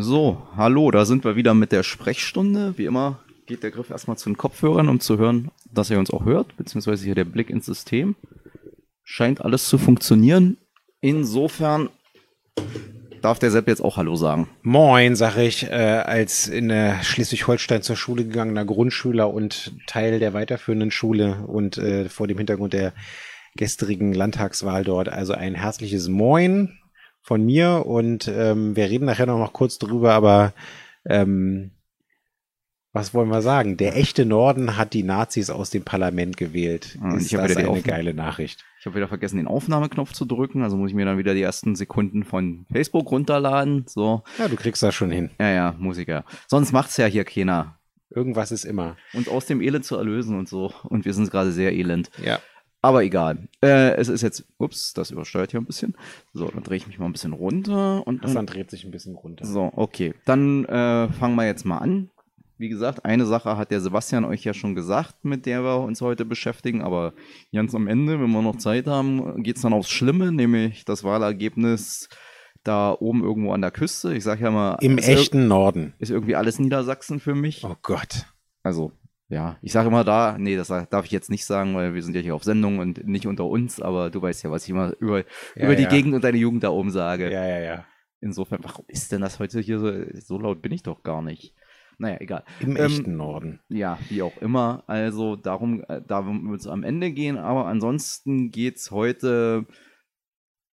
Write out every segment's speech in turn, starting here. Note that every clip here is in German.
So, hallo, da sind wir wieder mit der Sprechstunde. Wie immer geht der Griff erstmal zu den Kopfhörern, um zu hören, dass ihr uns auch hört, beziehungsweise hier der Blick ins System. Scheint alles zu funktionieren. Insofern darf der Sepp jetzt auch Hallo sagen. Moin, sag ich, äh, als in der Schleswig-Holstein zur Schule gegangener Grundschüler und Teil der weiterführenden Schule und äh, vor dem Hintergrund der gestrigen Landtagswahl dort. Also ein herzliches Moin von mir und ähm, wir reden nachher noch mal kurz drüber, aber ähm, was wollen wir sagen? Der echte Norden hat die Nazis aus dem Parlament gewählt. Ah, Ist ich habe das eine geile Nachricht? Ich habe wieder vergessen, den Aufnahmeknopf zu drücken, also muss ich mir dann wieder die ersten Sekunden von Facebook runterladen. So, Ja, du kriegst das schon hin. ja, ja, Musiker. Sonst macht's ja hier keiner. Irgendwas ist immer. Uns aus dem Elend zu erlösen und so. Und wir sind gerade sehr elend. Ja. Aber egal. Äh, es ist jetzt, ups, das übersteuert hier ein bisschen. So, dann drehe ich mich mal ein bisschen runter und Das dann, dreht sich ein bisschen runter. so, okay. Dann äh, fangen wir jetzt mal an. Wie gesagt, eine Sache hat der Sebastian euch ja schon gesagt, mit der wir uns heute beschäftigen, aber ganz am Ende, wenn wir noch Zeit haben, geht's dann aufs Schlimme, nämlich das Wahlergebnis da oben irgendwo an der Küste. Ich sage ja mal, Im echten Norden. ist irgendwie alles Niedersachsen für mich. Oh Gott. Also, ja, ich sage immer da, nee, das darf ich jetzt nicht sagen, weil wir sind ja hier auf Sendung und nicht unter uns, aber du weißt ja, was ich immer über, Ja, über die ja. Gegend und deine Jugend da oben sage. Ja, ja, ja. Insofern, warum ist denn das heute hier so, so laut bin ich doch gar nicht. Naja, egal. Im Ähm, echten Norden. Ja, wie auch immer. Also darum, äh, darum wird es am Ende gehen, aber ansonsten geht es heute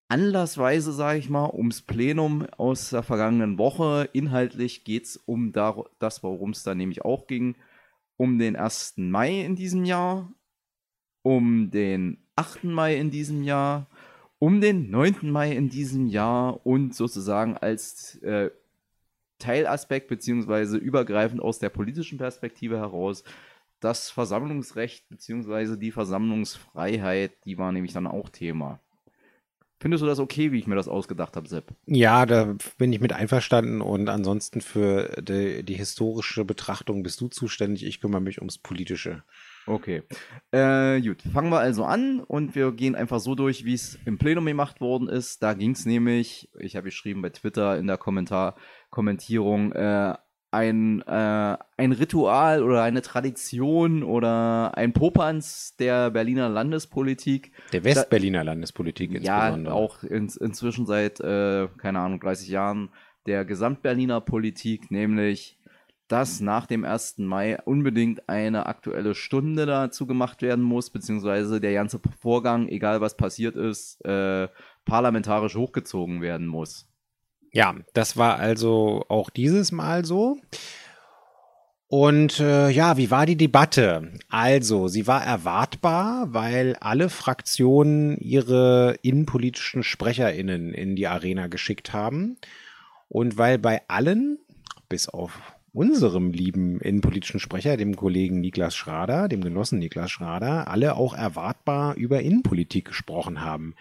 anlassweise, sage ich mal, ums Plenum aus der vergangenen Woche. Inhaltlich geht es um das, worum es da nämlich auch ging, um den 1. Mai in diesem Jahr, um den 8. Mai in diesem Jahr, um den 9. Mai in diesem Jahr und sozusagen als äh, Teilaspekt beziehungsweise übergreifend aus der politischen Perspektive heraus das Versammlungsrecht beziehungsweise die Versammlungsfreiheit, die war nämlich dann auch Thema. Findest du das okay, wie ich mir das ausgedacht habe, Sepp? Ja, da bin ich mit einverstanden und ansonsten für die, die historische Betrachtung bist du zuständig. Ich kümmere mich ums Politische. Okay. Äh, gut, fangen wir also an und wir gehen einfach so durch, wie es im Plenum gemacht worden ist. Da ging es nämlich, ich habe geschrieben bei Twitter in der Kommentar Kommentierung, äh, ein, äh, ein Ritual oder eine Tradition oder ein Popanz der Berliner Landespolitik. Der Westberliner Landespolitik Ja, insbesondere. auch in, inzwischen seit, äh, keine Ahnung, 30 Jahren der Gesamtberliner Politik, nämlich, dass nach dem 1. Mai unbedingt eine aktuelle Stunde dazu gemacht werden muss, beziehungsweise der ganze Vorgang, egal was passiert ist, äh, parlamentarisch hochgezogen werden muss. Ja, das war also auch dieses Mal so. Und äh, ja, wie war die Debatte? Also, sie war erwartbar, weil alle Fraktionen ihre innenpolitischen Sprecherinnen in die Arena geschickt haben. Und weil bei allen, bis auf unserem lieben innenpolitischen Sprecher, dem Kollegen Niklas Schrader, dem Genossen Niklas Schrader, alle auch erwartbar über Innenpolitik gesprochen haben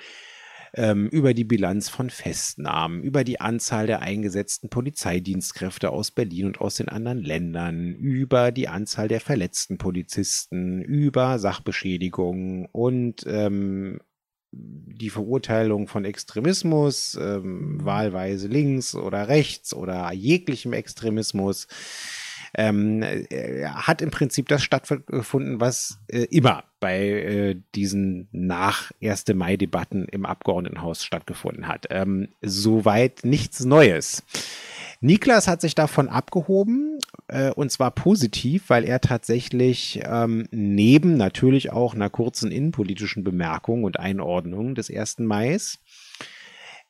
ähm, über die Bilanz von Festnahmen, über die Anzahl der eingesetzten Polizeidienstkräfte aus Berlin und aus den anderen Ländern, über die Anzahl der verletzten Polizisten, über Sachbeschädigungen und ähm, die Verurteilung von Extremismus, ähm, wahlweise links oder rechts oder jeglichem Extremismus ähm, äh, hat im Prinzip das stattgefunden, was äh, immer bei äh, diesen nach 1. Mai-Debatten im Abgeordnetenhaus stattgefunden hat. Ähm, soweit nichts Neues. Niklas hat sich davon abgehoben äh, und zwar positiv, weil er tatsächlich ähm, neben natürlich auch einer kurzen innenpolitischen Bemerkung und Einordnung des 1. Mais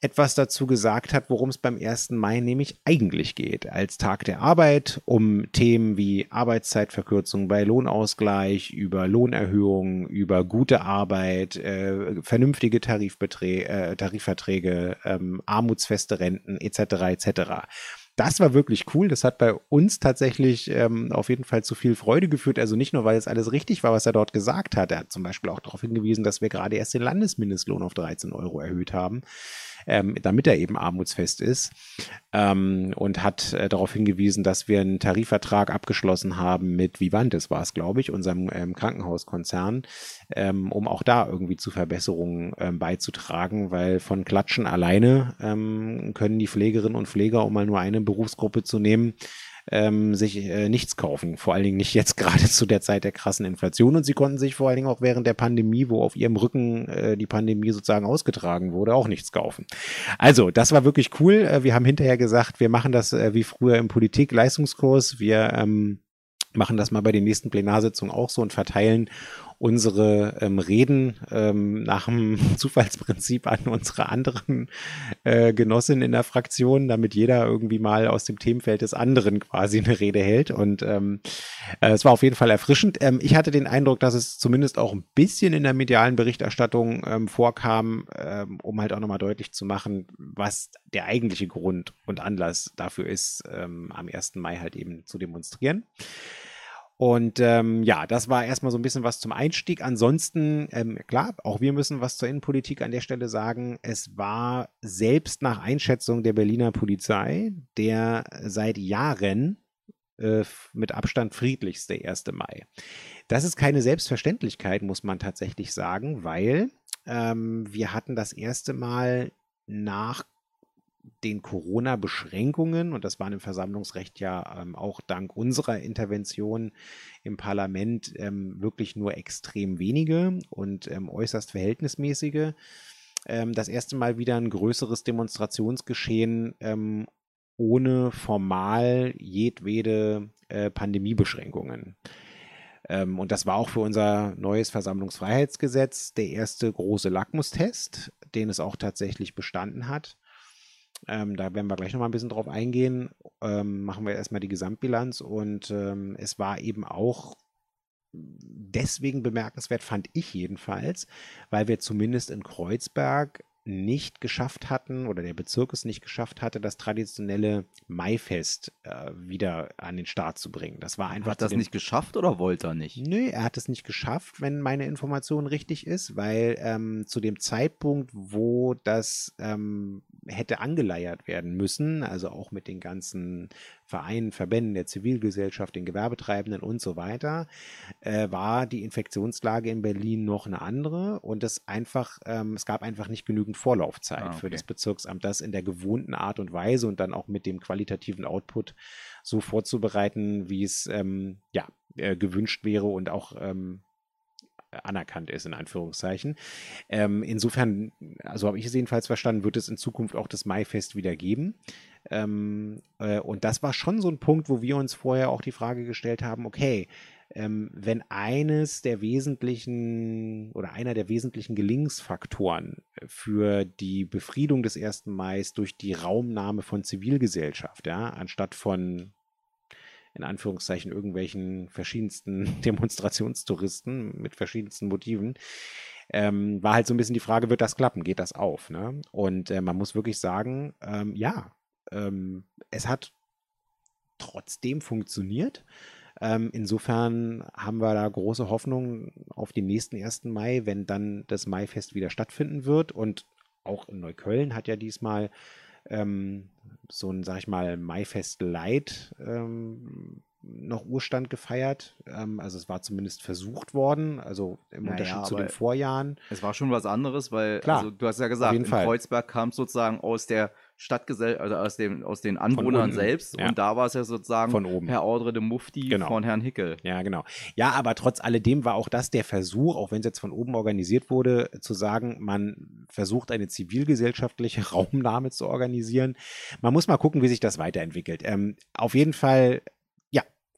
etwas dazu gesagt hat, worum es beim 1. Mai nämlich eigentlich geht. Als Tag der Arbeit um Themen wie Arbeitszeitverkürzung bei Lohnausgleich, über Lohnerhöhungen, über gute Arbeit, äh, vernünftige äh, Tarifverträge, ähm, armutsfeste Renten etc. etc. Das war wirklich cool. Das hat bei uns tatsächlich ähm, auf jeden Fall zu viel Freude geführt. Also nicht nur, weil es alles richtig war, was er dort gesagt hat. Er hat zum Beispiel auch darauf hingewiesen, dass wir gerade erst den Landesmindestlohn auf 13 Euro erhöht haben. Ähm, damit er eben armutsfest ist. Ähm, und hat äh, darauf hingewiesen, dass wir einen Tarifvertrag abgeschlossen haben mit Vivantes, war es, glaube ich, unserem ähm, Krankenhauskonzern, ähm, um auch da irgendwie zu Verbesserungen ähm, beizutragen, weil von Klatschen alleine ähm, können die Pflegerinnen und Pfleger, um mal nur eine Berufsgruppe zu nehmen, ähm, sich äh, nichts kaufen. Vor allen Dingen nicht jetzt gerade zu der Zeit der krassen Inflation. Und sie konnten sich vor allen Dingen auch während der Pandemie, wo auf ihrem Rücken äh, die Pandemie sozusagen ausgetragen wurde, auch nichts kaufen. Also, das war wirklich cool. Äh, wir haben hinterher gesagt, wir machen das äh, wie früher im Politik-Leistungskurs. Wir ähm, machen das mal bei den nächsten Plenarsitzungen auch so und verteilen unsere ähm, Reden ähm, nach dem Zufallsprinzip an unsere anderen äh, Genossinnen in der Fraktion, damit jeder irgendwie mal aus dem Themenfeld des anderen quasi eine Rede hält. Und ähm, äh, es war auf jeden Fall erfrischend. Ähm, ich hatte den Eindruck, dass es zumindest auch ein bisschen in der medialen Berichterstattung ähm, vorkam, ähm, um halt auch nochmal deutlich zu machen, was der eigentliche Grund und Anlass dafür ist, ähm, am 1. Mai halt eben zu demonstrieren. Und ähm, ja, das war erstmal so ein bisschen was zum Einstieg. Ansonsten, ähm, klar, auch wir müssen was zur Innenpolitik an der Stelle sagen. Es war selbst nach Einschätzung der Berliner Polizei der seit Jahren äh, mit Abstand friedlichste 1. Mai. Das ist keine Selbstverständlichkeit, muss man tatsächlich sagen, weil ähm, wir hatten das erste Mal nach den Corona-Beschränkungen, und das waren im Versammlungsrecht ja ähm, auch dank unserer Intervention im Parlament ähm, wirklich nur extrem wenige und ähm, äußerst verhältnismäßige, ähm, das erste Mal wieder ein größeres Demonstrationsgeschehen ähm, ohne formal jedwede äh, Pandemiebeschränkungen. Ähm, und das war auch für unser neues Versammlungsfreiheitsgesetz der erste große Lackmustest, den es auch tatsächlich bestanden hat. Ähm, da werden wir gleich nochmal ein bisschen drauf eingehen. Ähm, machen wir erstmal die Gesamtbilanz und ähm, es war eben auch deswegen bemerkenswert, fand ich jedenfalls, weil wir zumindest in Kreuzberg nicht geschafft hatten oder der Bezirk es nicht geschafft hatte, das traditionelle Maifest äh, wieder an den Start zu bringen. Das war einfach. Hat das nicht geschafft oder wollte er nicht? Nö, er hat es nicht geschafft, wenn meine Information richtig ist, weil ähm, zu dem Zeitpunkt, wo das ähm, hätte angeleiert werden müssen, also auch mit den ganzen Vereinen, Verbänden der Zivilgesellschaft, den Gewerbetreibenden und so weiter, äh, war die Infektionslage in Berlin noch eine andere und es einfach, ähm, es gab einfach nicht genügend Vorlaufzeit ah, okay. für das Bezirksamt, das in der gewohnten Art und Weise und dann auch mit dem qualitativen Output so vorzubereiten, wie es ähm, ja äh, gewünscht wäre und auch ähm, anerkannt ist, in Anführungszeichen. Ähm, insofern, also habe ich es jedenfalls verstanden, wird es in Zukunft auch das Maifest wieder geben. Ähm, äh, und das war schon so ein Punkt, wo wir uns vorher auch die Frage gestellt haben, okay, ähm, wenn eines der wesentlichen oder einer der wesentlichen Gelingensfaktoren für die Befriedung des 1. Mai durch die Raumnahme von Zivilgesellschaft, ja, anstatt von in Anführungszeichen irgendwelchen verschiedensten Demonstrationstouristen mit verschiedensten Motiven, ähm, war halt so ein bisschen die Frage, wird das klappen? Geht das auf? Ne? Und äh, man muss wirklich sagen, ähm, ja, ähm, es hat trotzdem funktioniert. Ähm, insofern haben wir da große Hoffnung auf den nächsten 1. Mai, wenn dann das Maifest wieder stattfinden wird. Und auch in Neukölln hat ja diesmal ähm, so ein, sag ich mal, Maifest Light ähm, noch Urstand gefeiert. Ähm, also es war zumindest versucht worden, also im naja, Unterschied zu den Vorjahren. Es war schon was anderes, weil Klar, also, du hast ja gesagt, in Fall. Kreuzberg kam es sozusagen aus der Stadtgesellschaft, also aus, dem, aus den Anwohnern selbst. Ja. Und da war es ja sozusagen von oben. Herr Ordre de Mufti genau. von Herrn Hickel. Ja, genau. Ja, aber trotz alledem war auch das der Versuch, auch wenn es jetzt von oben organisiert wurde, zu sagen, man versucht eine zivilgesellschaftliche Raumnahme zu organisieren. Man muss mal gucken, wie sich das weiterentwickelt. Ähm, auf jeden Fall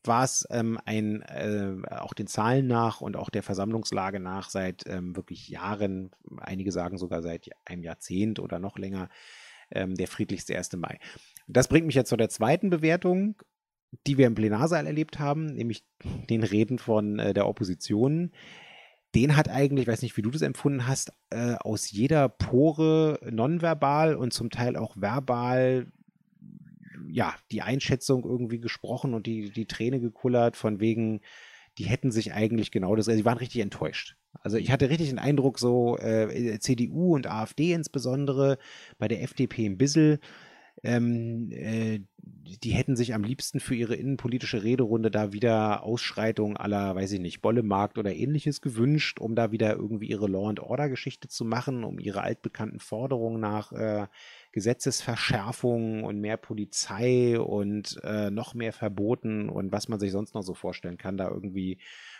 war es ähm, ein, äh, auch den Zahlen nach und auch der Versammlungslage nach seit ähm, wirklich Jahren, einige sagen sogar seit einem Jahrzehnt oder noch länger, ähm, der friedlichste 1. Mai. Das bringt mich jetzt zu der zweiten Bewertung, die wir im Plenarsaal erlebt haben, nämlich den Reden von äh, der Opposition. Den hat eigentlich, ich weiß nicht, wie du das empfunden hast, äh, aus jeder Pore nonverbal und zum Teil auch verbal ja, die Einschätzung irgendwie gesprochen und die, die Träne gekullert, von wegen, die hätten sich eigentlich genau das, also die waren richtig enttäuscht. Also ich hatte richtig den Eindruck, so äh, CDU und AfD insbesondere, bei der FDP ein bisschen, ähm, äh, die hätten sich am liebsten für ihre innenpolitische Rederunde da wieder Ausschreitungen aller, weiß ich nicht, Bollemarkt oder ähnliches gewünscht, um da wieder irgendwie ihre Law and Order Geschichte zu machen, um ihre altbekannten Forderungen nach äh, Gesetzesverschärfungen und mehr Polizei und äh, noch mehr Verboten und was man sich sonst noch so vorstellen kann, da irgendwie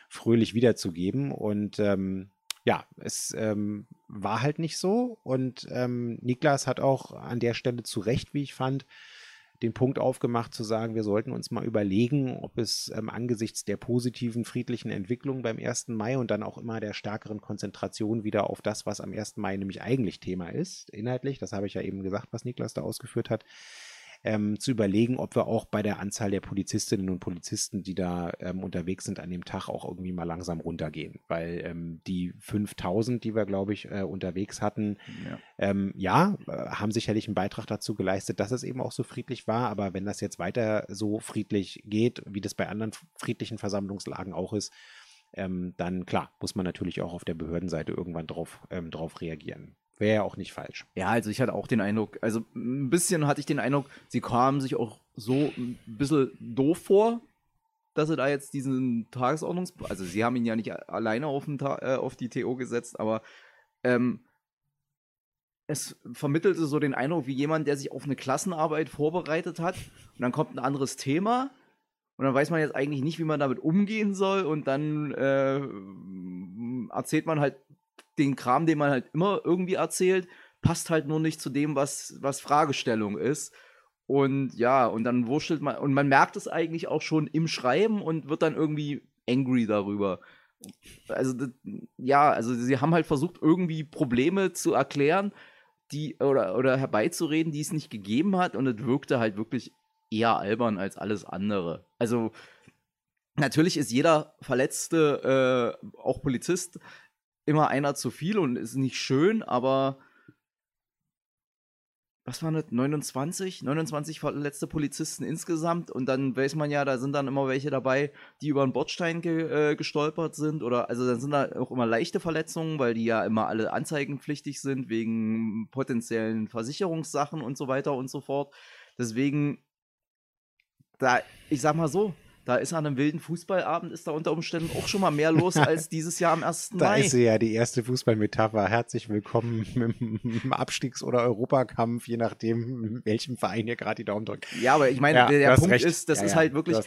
fröhlich wiederzugeben. Und ähm, ja, es ähm, war halt nicht so. Und ähm, Niklas hat auch an der Stelle zu Recht, wie ich fand, den Punkt aufgemacht zu sagen, wir sollten uns mal überlegen, ob es ähm, angesichts der positiven friedlichen Entwicklung beim 1. Mai und dann auch immer der stärkeren Konzentration wieder auf das, was am 1. Mai nämlich eigentlich Thema ist, inhaltlich, das habe ich ja eben gesagt, was Niklas da ausgeführt hat, ähm, zu überlegen, ob wir auch bei der Anzahl der Polizistinnen und Polizisten, die da ähm, unterwegs sind an dem Tag, auch irgendwie mal langsam runtergehen. Weil ähm, die 5000, die wir, glaube ich, äh, unterwegs hatten, ja, ähm, ja äh, haben sicherlich einen Beitrag dazu geleistet, dass es eben auch so friedlich war. Aber wenn das jetzt weiter so friedlich geht, wie das bei anderen friedlichen Versammlungslagen auch ist, ähm, dann klar, muss man natürlich auch auf der Behördenseite irgendwann drauf, ähm, drauf reagieren. Wäre ja auch nicht falsch. Ja, also ich hatte auch den Eindruck, also ein bisschen hatte ich den Eindruck, sie kamen sich auch so ein bisschen doof vor, dass sie da jetzt diesen Tagesordnungs... Also sie haben ihn ja nicht alleine auf, äh, auf die TO gesetzt, aber ähm, es vermittelte so den Eindruck wie jemand, der sich auf eine Klassenarbeit vorbereitet hat und dann kommt ein anderes Thema und dann weiß man jetzt eigentlich nicht, wie man damit umgehen soll und dann äh, erzählt man halt den Kram, den man halt immer irgendwie erzählt, passt halt nur nicht zu dem, was, was Fragestellung ist. Und ja, und dann wurschtelt man, und man merkt es eigentlich auch schon im Schreiben und wird dann irgendwie angry darüber. Also, ja, also sie haben halt versucht, irgendwie Probleme zu erklären, die, oder, oder herbeizureden, die es nicht gegeben hat, und es wirkte halt wirklich eher albern als alles andere. Also, natürlich ist jeder Verletzte äh, auch Polizist, immer einer zu viel und ist nicht schön, aber was waren das? 29? 29 verletzte Polizisten insgesamt und dann weiß man ja, da sind dann immer welche dabei, die über einen Bordstein ge äh, gestolpert sind oder also dann sind da auch immer leichte Verletzungen, weil die ja immer alle anzeigenpflichtig sind wegen potenziellen Versicherungssachen und so weiter und so fort. Deswegen da ich sag mal so, da ist an einem wilden Fußballabend ist da unter Umständen auch schon mal mehr los als dieses Jahr am 1. Da Mai. Da ist sie ja die erste Fußballmetapher. Herzlich willkommen im Abstiegs- oder Europakampf, je nachdem, welchem Verein ihr gerade die Daumen drückt. Ja, aber ich meine, ja, der, der Punkt recht. ist, das ja, ist ja, halt wirklich,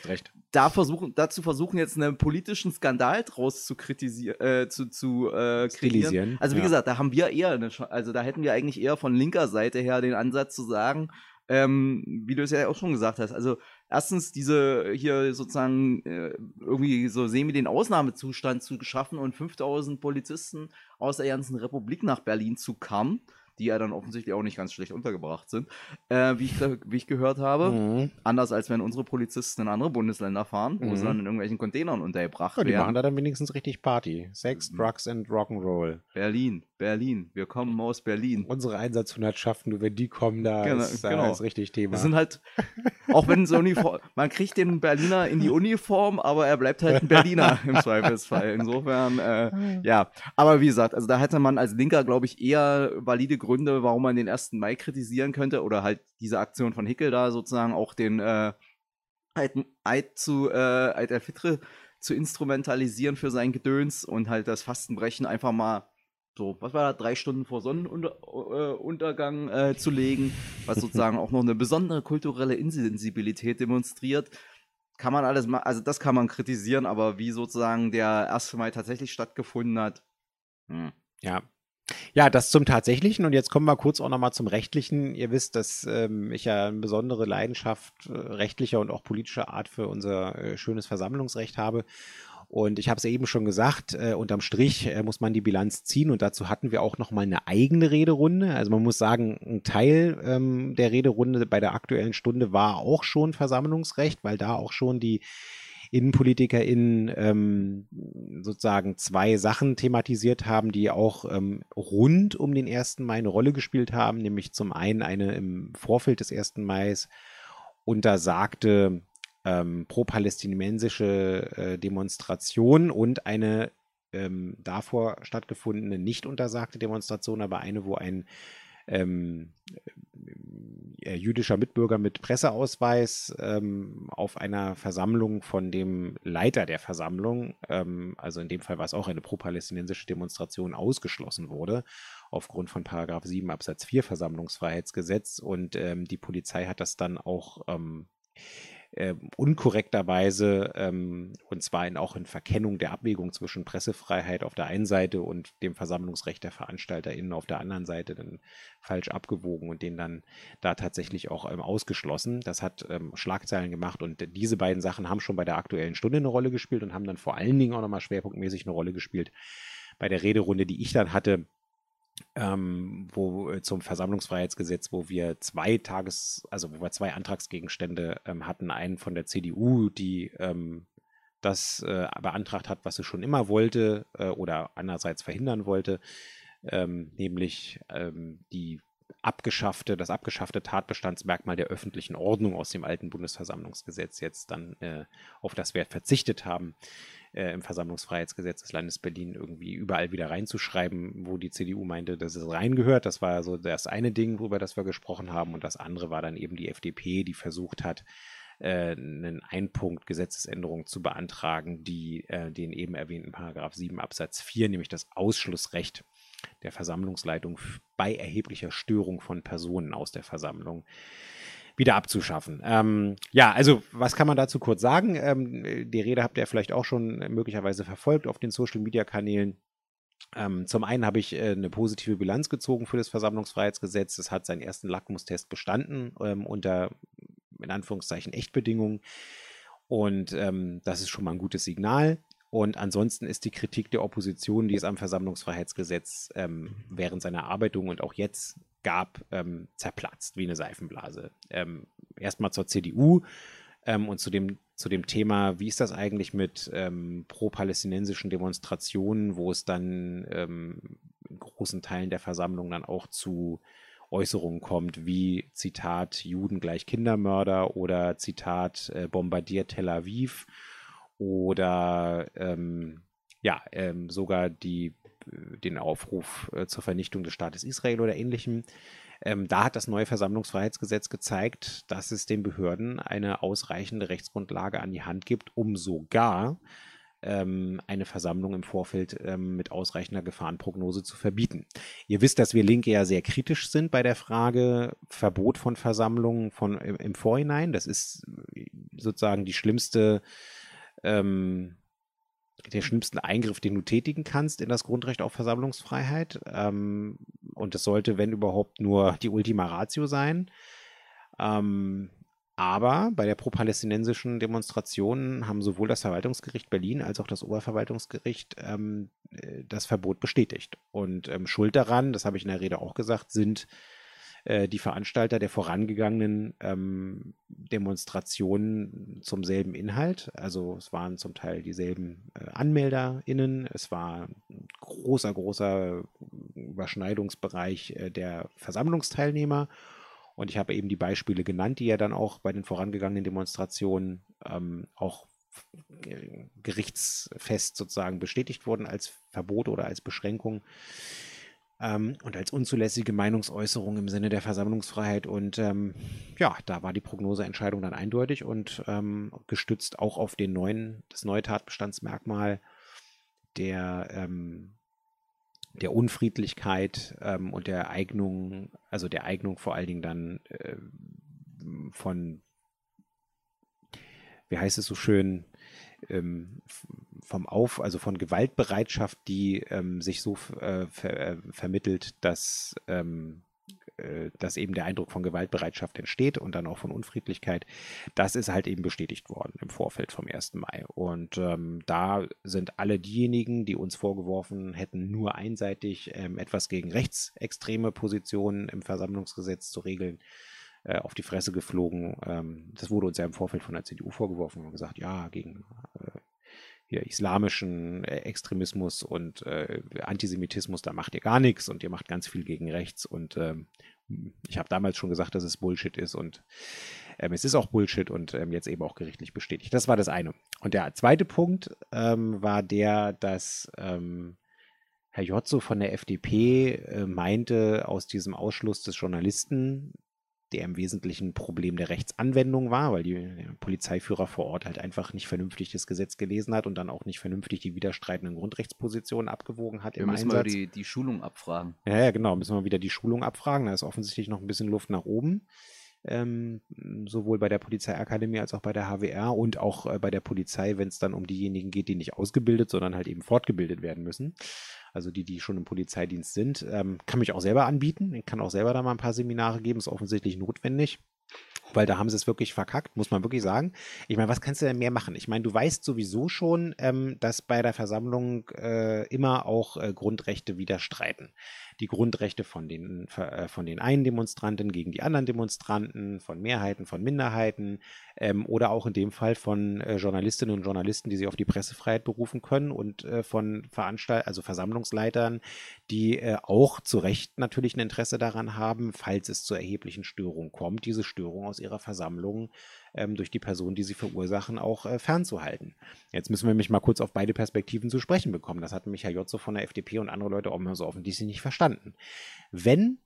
da versuchen, dazu versuchen jetzt einen politischen Skandal draus zu kritisieren, äh, zu, zu äh, kreieren. Also wie gesagt, da haben wir eher, eine, also da hätten wir eigentlich eher von linker Seite her den Ansatz zu sagen, ähm, wie du es ja auch schon gesagt hast, also erstens diese hier sozusagen äh, irgendwie so semi den Ausnahmezustand zu schaffen und 5000 Polizisten aus der ganzen Republik nach Berlin zu kommen die ja dann offensichtlich auch nicht ganz schlecht untergebracht sind, äh, wie, ich, wie ich gehört habe. Mhm. Anders als wenn unsere Polizisten in andere Bundesländer fahren, wo mhm. sie dann in irgendwelchen Containern untergebracht ja, die werden. Die machen da dann wenigstens richtig Party. Sex, mhm. Drugs and Rock'n'Roll. Berlin, Berlin. Wir kommen aus Berlin. Unsere Einsatzhundertschaften, wenn die kommen, da genau, ist, da genau. ist richtig Thema. Das sind halt, auch wenn so Uniform, man kriegt den Berliner in die Uniform, aber er bleibt halt ein Berliner im Zweifelsfall. Insofern, äh, ja. Aber wie gesagt, also da hätte man als Linker, glaube ich, eher valide Gründe Gründe, warum man den 1. Mai kritisieren könnte oder halt diese Aktion von Hickel da sozusagen auch den äh, Eid, zu äh, Eid der Fitre zu instrumentalisieren für sein Gedöns und halt das Fastenbrechen einfach mal so, was war da, drei Stunden vor Sonnenuntergang äh, äh, zu legen, was sozusagen auch noch eine besondere kulturelle Insensibilität demonstriert. Kann man alles mal, also das kann man kritisieren, aber wie sozusagen der 1. Mai tatsächlich stattgefunden hat, hm. Ja, ja, das zum Tatsächlichen. Und jetzt kommen wir kurz auch nochmal zum Rechtlichen. Ihr wisst, dass ähm, ich ja eine besondere Leidenschaft äh, rechtlicher und auch politischer Art für unser äh, schönes Versammlungsrecht habe. Und ich habe es eben schon gesagt, äh, unterm Strich äh, muss man die Bilanz ziehen und dazu hatten wir auch nochmal eine eigene Rederunde. Also man muss sagen, ein Teil ähm, der Rederunde bei der aktuellen Stunde war auch schon Versammlungsrecht, weil da auch schon die InnenpolitikerInnen ähm, sozusagen zwei Sachen thematisiert haben, die auch ähm, rund um den 1. Mai eine Rolle gespielt haben, nämlich zum einen eine im Vorfeld des 1. Mai untersagte ähm, pro-palästinensische äh, Demonstration und eine ähm, davor stattgefundene nicht untersagte Demonstration, aber eine, wo ein ähm, äh, jüdischer Mitbürger mit Presseausweis ähm, auf einer Versammlung von dem Leiter der Versammlung, ähm, also in dem Fall war es auch eine pro-palästinensische Demonstration, ausgeschlossen wurde, aufgrund von Paragraph 7 Absatz 4 Versammlungsfreiheitsgesetz. Und ähm, die Polizei hat das dann auch ähm, äh, unkorrekterweise, ähm, und zwar in, auch in Verkennung der Abwägung zwischen Pressefreiheit auf der einen Seite und dem Versammlungsrecht der VeranstalterInnen auf der anderen Seite dann falsch abgewogen und den dann da tatsächlich auch ähm, ausgeschlossen. Das hat ähm, Schlagzeilen gemacht und diese beiden Sachen haben schon bei der aktuellen Stunde eine Rolle gespielt und haben dann vor allen Dingen auch nochmal schwerpunktmäßig eine Rolle gespielt bei der Rederunde, die ich dann hatte ähm, wo äh, zum Versammlungsfreiheitsgesetz, wo wir zwei Tages, also wo wir zwei Antragsgegenstände ähm, hatten, einen von der CDU, die ähm, das äh, beantragt hat, was sie schon immer wollte äh, oder andererseits verhindern wollte, ähm, nämlich ähm, die abgeschaffte, das abgeschaffte Tatbestandsmerkmal der öffentlichen Ordnung aus dem alten Bundesversammlungsgesetz jetzt dann äh, auf das Wert verzichtet haben äh, im Versammlungsfreiheitsgesetz des Landes Berlin irgendwie überall wieder reinzuschreiben, wo die CDU meinte, dass es reingehört. Das war so das eine Ding, worüber das wir gesprochen haben. Und das andere war dann eben die FDP, die versucht hat, äh, einen Einpunkt Gesetzesänderung zu beantragen, die äh, den eben erwähnten Paragraph 7 Absatz 4, nämlich das Ausschlussrecht der Versammlungsleitung bei erheblicher Störung von Personen aus der Versammlung wieder abzuschaffen. Ähm, ja, also was kann man dazu kurz sagen? Ähm, die Rede habt ihr vielleicht auch schon möglicherweise verfolgt auf den Social-Media-Kanälen. Ähm, zum einen habe ich äh, eine positive Bilanz gezogen für das Versammlungsfreiheitsgesetz. Es hat seinen ersten Lackmustest bestanden ähm, unter in Anführungszeichen Echtbedingungen. Und ähm, das ist schon mal ein gutes Signal. Und ansonsten ist die Kritik der Opposition, die es am Versammlungsfreiheitsgesetz ähm, während seiner Arbeitung und auch jetzt gab, ähm, zerplatzt wie eine Seifenblase. Ähm, Erstmal zur CDU ähm, und zu dem, zu dem Thema, wie ist das eigentlich mit ähm, pro-palästinensischen Demonstrationen, wo es dann ähm, in großen Teilen der Versammlung dann auch zu Äußerungen kommt, wie Zitat Juden gleich Kindermörder oder Zitat äh, bombardiert Tel Aviv oder ähm, ja, sogar die den Aufruf äh, zur Vernichtung des Staates Israel oder ähnlichem. Ähm, da hat das neue Versammlungsfreiheitsgesetz gezeigt, dass es den Behörden eine ausreichende Rechtsgrundlage an die Hand gibt, um sogar ähm, eine Versammlung im Vorfeld ähm, mit ausreichender Gefahrenprognose zu verbieten. Ihr wisst, dass wir Linke ja sehr kritisch sind bei der Frage Verbot von Versammlungen von, im, im Vorhinein. Das ist äh, sozusagen die schlimmste ähm, der schlimmsten Eingriff, den du tätigen kannst in das Grundrecht auf Versammlungsfreiheit. Ähm, und es sollte, wenn überhaupt, nur die Ultima Ratio sein. Ähm, aber bei der pro-palästinensischen Demonstration haben sowohl das Verwaltungsgericht Berlin als auch das Oberverwaltungsgericht ähm, äh, das Verbot bestätigt. Und ähm, schuld daran, das habe ich in der Rede auch gesagt, sind äh, die Veranstalter der vorangegangenen ähm, Demonstrationen zum selben Inhalt. Also es waren zum Teil dieselben äh, AnmelderInnen, es war ein großer, großer Überschneidungsbereich äh, der Versammlungsteilnehmer. Und ich habe eben die Beispiele genannt, die ja dann auch bei den vorangegangenen Demonstrationen ähm, auch gerichtsfest sozusagen bestätigt wurden als Verbot oder als Beschränkung ähm, und als unzulässige Meinungsäußerung im Sinne der Versammlungsfreiheit. Und ähm, ja, da war die Prognoseentscheidung dann eindeutig und ähm, gestützt auch auf den neuen, das neue Tatbestandsmerkmal der, ähm, der Unfriedlichkeit ähm, und der Eignung, also der Eignung vor allen Dingen dann äh, von, wie heißt es so schön, ähm, vom Auf, also von Gewaltbereitschaft, die ähm, sich so äh, ver äh, vermittelt, dass, ähm, äh, dass eben der Eindruck von Gewaltbereitschaft entsteht und dann auch von Unfriedlichkeit. Das ist halt eben bestätigt worden im Vorfeld vom 1. Mai. Und ähm, da sind alle diejenigen, die uns vorgeworfen hätten, nur einseitig ähm, etwas gegen rechtsextreme Positionen im Versammlungsgesetz zu regeln, äh, auf die Fresse geflogen. Ähm, das wurde uns ja im Vorfeld von der CDU vorgeworfen und gesagt, ja, gegen äh, hier islamischen äh, Extremismus und äh, Antisemitismus, da macht ihr gar nichts und ihr macht ganz viel gegen rechts. Und ähm, ich habe damals schon gesagt, dass es Bullshit ist und Ähm, es ist auch Bullshit und ähm, jetzt eben auch gerichtlich bestätigt. Das war das eine. Und der zweite Punkt ähm, war der, dass ähm, Herr Jotzo von der FDP äh, meinte, aus diesem Ausschluss des Journalisten, der im Wesentlichen ein Problem der Rechtsanwendung war, weil die, der Polizeiführer vor Ort halt einfach nicht vernünftig das Gesetz gelesen hat und dann auch nicht vernünftig die widerstreitenden Grundrechtspositionen abgewogen hat Wir im müssen Einsatz. mal die, die Schulung abfragen. Ja, ja, genau. Müssen wir wieder die Schulung abfragen. Da ist offensichtlich noch ein bisschen Luft nach oben. Ähm, sowohl bei der Polizeiakademie als auch bei der HWR und auch äh, bei der Polizei, wenn es dann um diejenigen geht, die nicht ausgebildet, sondern halt eben fortgebildet werden müssen. Also die, die schon im Polizeidienst sind. Ähm, kann mich auch selber anbieten. Ich kann auch selber da mal ein paar Seminare geben. Ist offensichtlich notwendig. Weil da haben sie es wirklich verkackt, muss man wirklich sagen. Ich meine, was kannst du denn mehr machen? Ich meine, du weißt sowieso schon, ähm, dass bei der Versammlung äh, immer auch äh, Grundrechte widerstreiten. Die Grundrechte von den, äh, von den einen Demonstranten gegen die anderen Demonstranten, von Mehrheiten, von Minderheiten ähm, oder auch in dem Fall von äh, Journalistinnen und Journalisten, die sich auf die Pressefreiheit berufen können und äh, von Veranstalt also Versammlungsleitern, die äh, auch zu Recht natürlich ein Interesse daran haben, falls es zu erheblichen Störungen kommt, diese Störung aus ihrer Versammlung ähm, durch die Person, die sie verursachen, auch äh, fernzuhalten. Jetzt müssen wir mich mal kurz auf beide Perspektiven zu sprechen bekommen. Das hat Michael Jotzo von der FDP und andere Leute auch immer so offensichtlich nicht verstanden. Wenn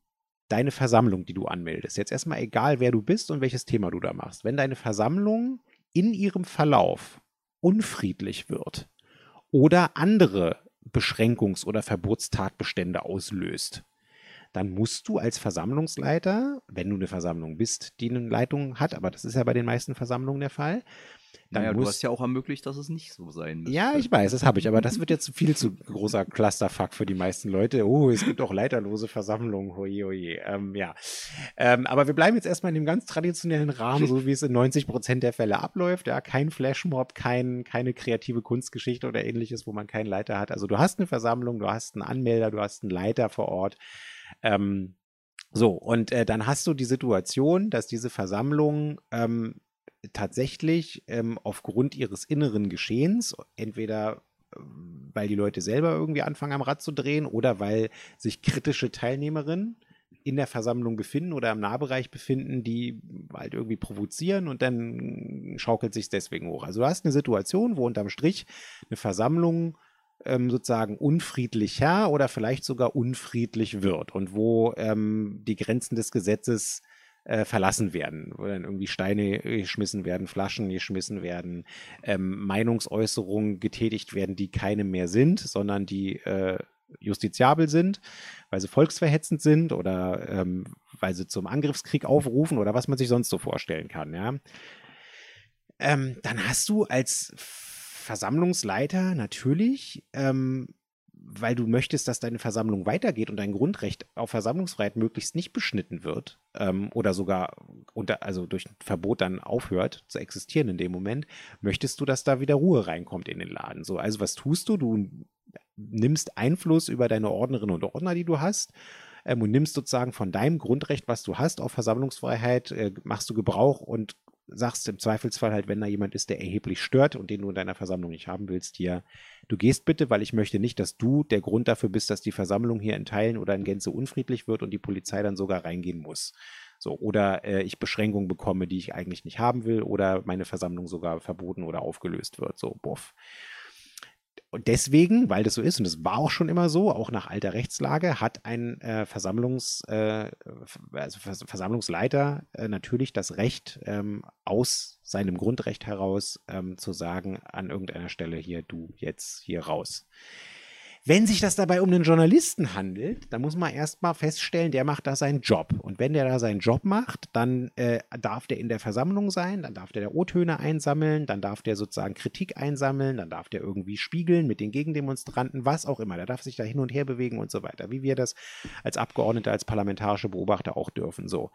deine Versammlung, die du anmeldest, jetzt erstmal egal, wer du bist und welches Thema du da machst, wenn deine Versammlung in ihrem Verlauf unfriedlich wird oder andere Beschränkungs- oder Verbotstatbestände auslöst, dann musst du als Versammlungsleiter, wenn du eine Versammlung bist, die eine Leitung hat, aber das ist ja bei den meisten Versammlungen der Fall, dann Naja, du musst hast ja auch ermöglicht, dass es nicht so sein müsste. ja, ich weiß, das habe ich, aber das wird jetzt viel zu großer Clusterfuck für die meisten Leute. Oh, es gibt auch leiterlose Versammlungen, oje, oje. Ähm, ja, ähm, aber wir bleiben jetzt erstmal in dem ganz traditionellen Rahmen, so wie es in 90 Prozent der Fälle abläuft. Ja, kein Flashmob, kein, keine kreative Kunstgeschichte oder ähnliches, wo man keinen Leiter hat. Also du hast eine Versammlung, du hast einen Anmelder, du hast einen Leiter vor Ort. Ähm, so, und äh, dann hast du die Situation, dass diese Versammlung ähm, tatsächlich ähm, aufgrund ihres inneren Geschehens, entweder äh, weil die Leute selber irgendwie anfangen am Rad zu drehen oder weil sich kritische Teilnehmerinnen in der Versammlung befinden oder im Nahbereich befinden, die halt irgendwie provozieren und dann schaukelt sich deswegen hoch. Also du hast eine Situation, wo unterm Strich eine Versammlung ähm, sozusagen unfriedlicher oder vielleicht sogar unfriedlich wird und wo ähm, die Grenzen des Gesetzes äh, verlassen werden, wo dann irgendwie Steine geschmissen werden, Flaschen geschmissen werden, ähm, Meinungsäußerungen getätigt werden, die keine mehr sind, sondern die äh, justiziabel sind, weil sie volksverhetzend sind oder ähm, weil sie zum Angriffskrieg aufrufen oder was man sich sonst so vorstellen kann, ja. Ähm, dann hast du als Versammlungsleiter natürlich, ähm, weil du möchtest, dass deine Versammlung weitergeht und dein Grundrecht auf Versammlungsfreiheit möglichst nicht beschnitten wird ähm, oder sogar unter, also durch ein Verbot dann aufhört zu existieren in dem Moment, möchtest du, dass da wieder Ruhe reinkommt in den Laden. So, also was tust du? Du nimmst Einfluss über deine Ordnerinnen und Ordner, die du hast, ähm, und nimmst sozusagen von deinem Grundrecht, was du hast, auf Versammlungsfreiheit, äh, machst du Gebrauch und sagst im Zweifelsfall halt, wenn da jemand ist, der erheblich stört und den du in deiner Versammlung nicht haben willst, hier, du gehst bitte, weil ich möchte nicht, dass du der Grund dafür bist, dass die Versammlung hier in Teilen oder in Gänze unfriedlich wird und die Polizei dann sogar reingehen muss. So, oder äh, ich Beschränkungen bekomme, die ich eigentlich nicht haben will, oder meine Versammlung sogar verboten oder aufgelöst wird. So, buff. Und deswegen, weil das so ist, und das war auch schon immer so, auch nach alter Rechtslage, hat ein äh, Versammlungs, äh, also Vers Versammlungsleiter äh, natürlich das Recht, ähm, aus seinem Grundrecht heraus ähm, zu sagen, an irgendeiner Stelle hier, du jetzt hier raus. Wenn sich das dabei um einen Journalisten handelt, dann muss man erstmal feststellen, der macht da seinen Job. Und wenn der da seinen Job macht, dann äh, darf der in der Versammlung sein, dann darf der, O-Töne einsammeln, dann darf der sozusagen Kritik einsammeln, dann darf der irgendwie spiegeln mit den Gegendemonstranten, was auch immer. Der darf sich da hin und her bewegen und so weiter, wie wir das als Abgeordnete, als parlamentarische Beobachter auch dürfen. So.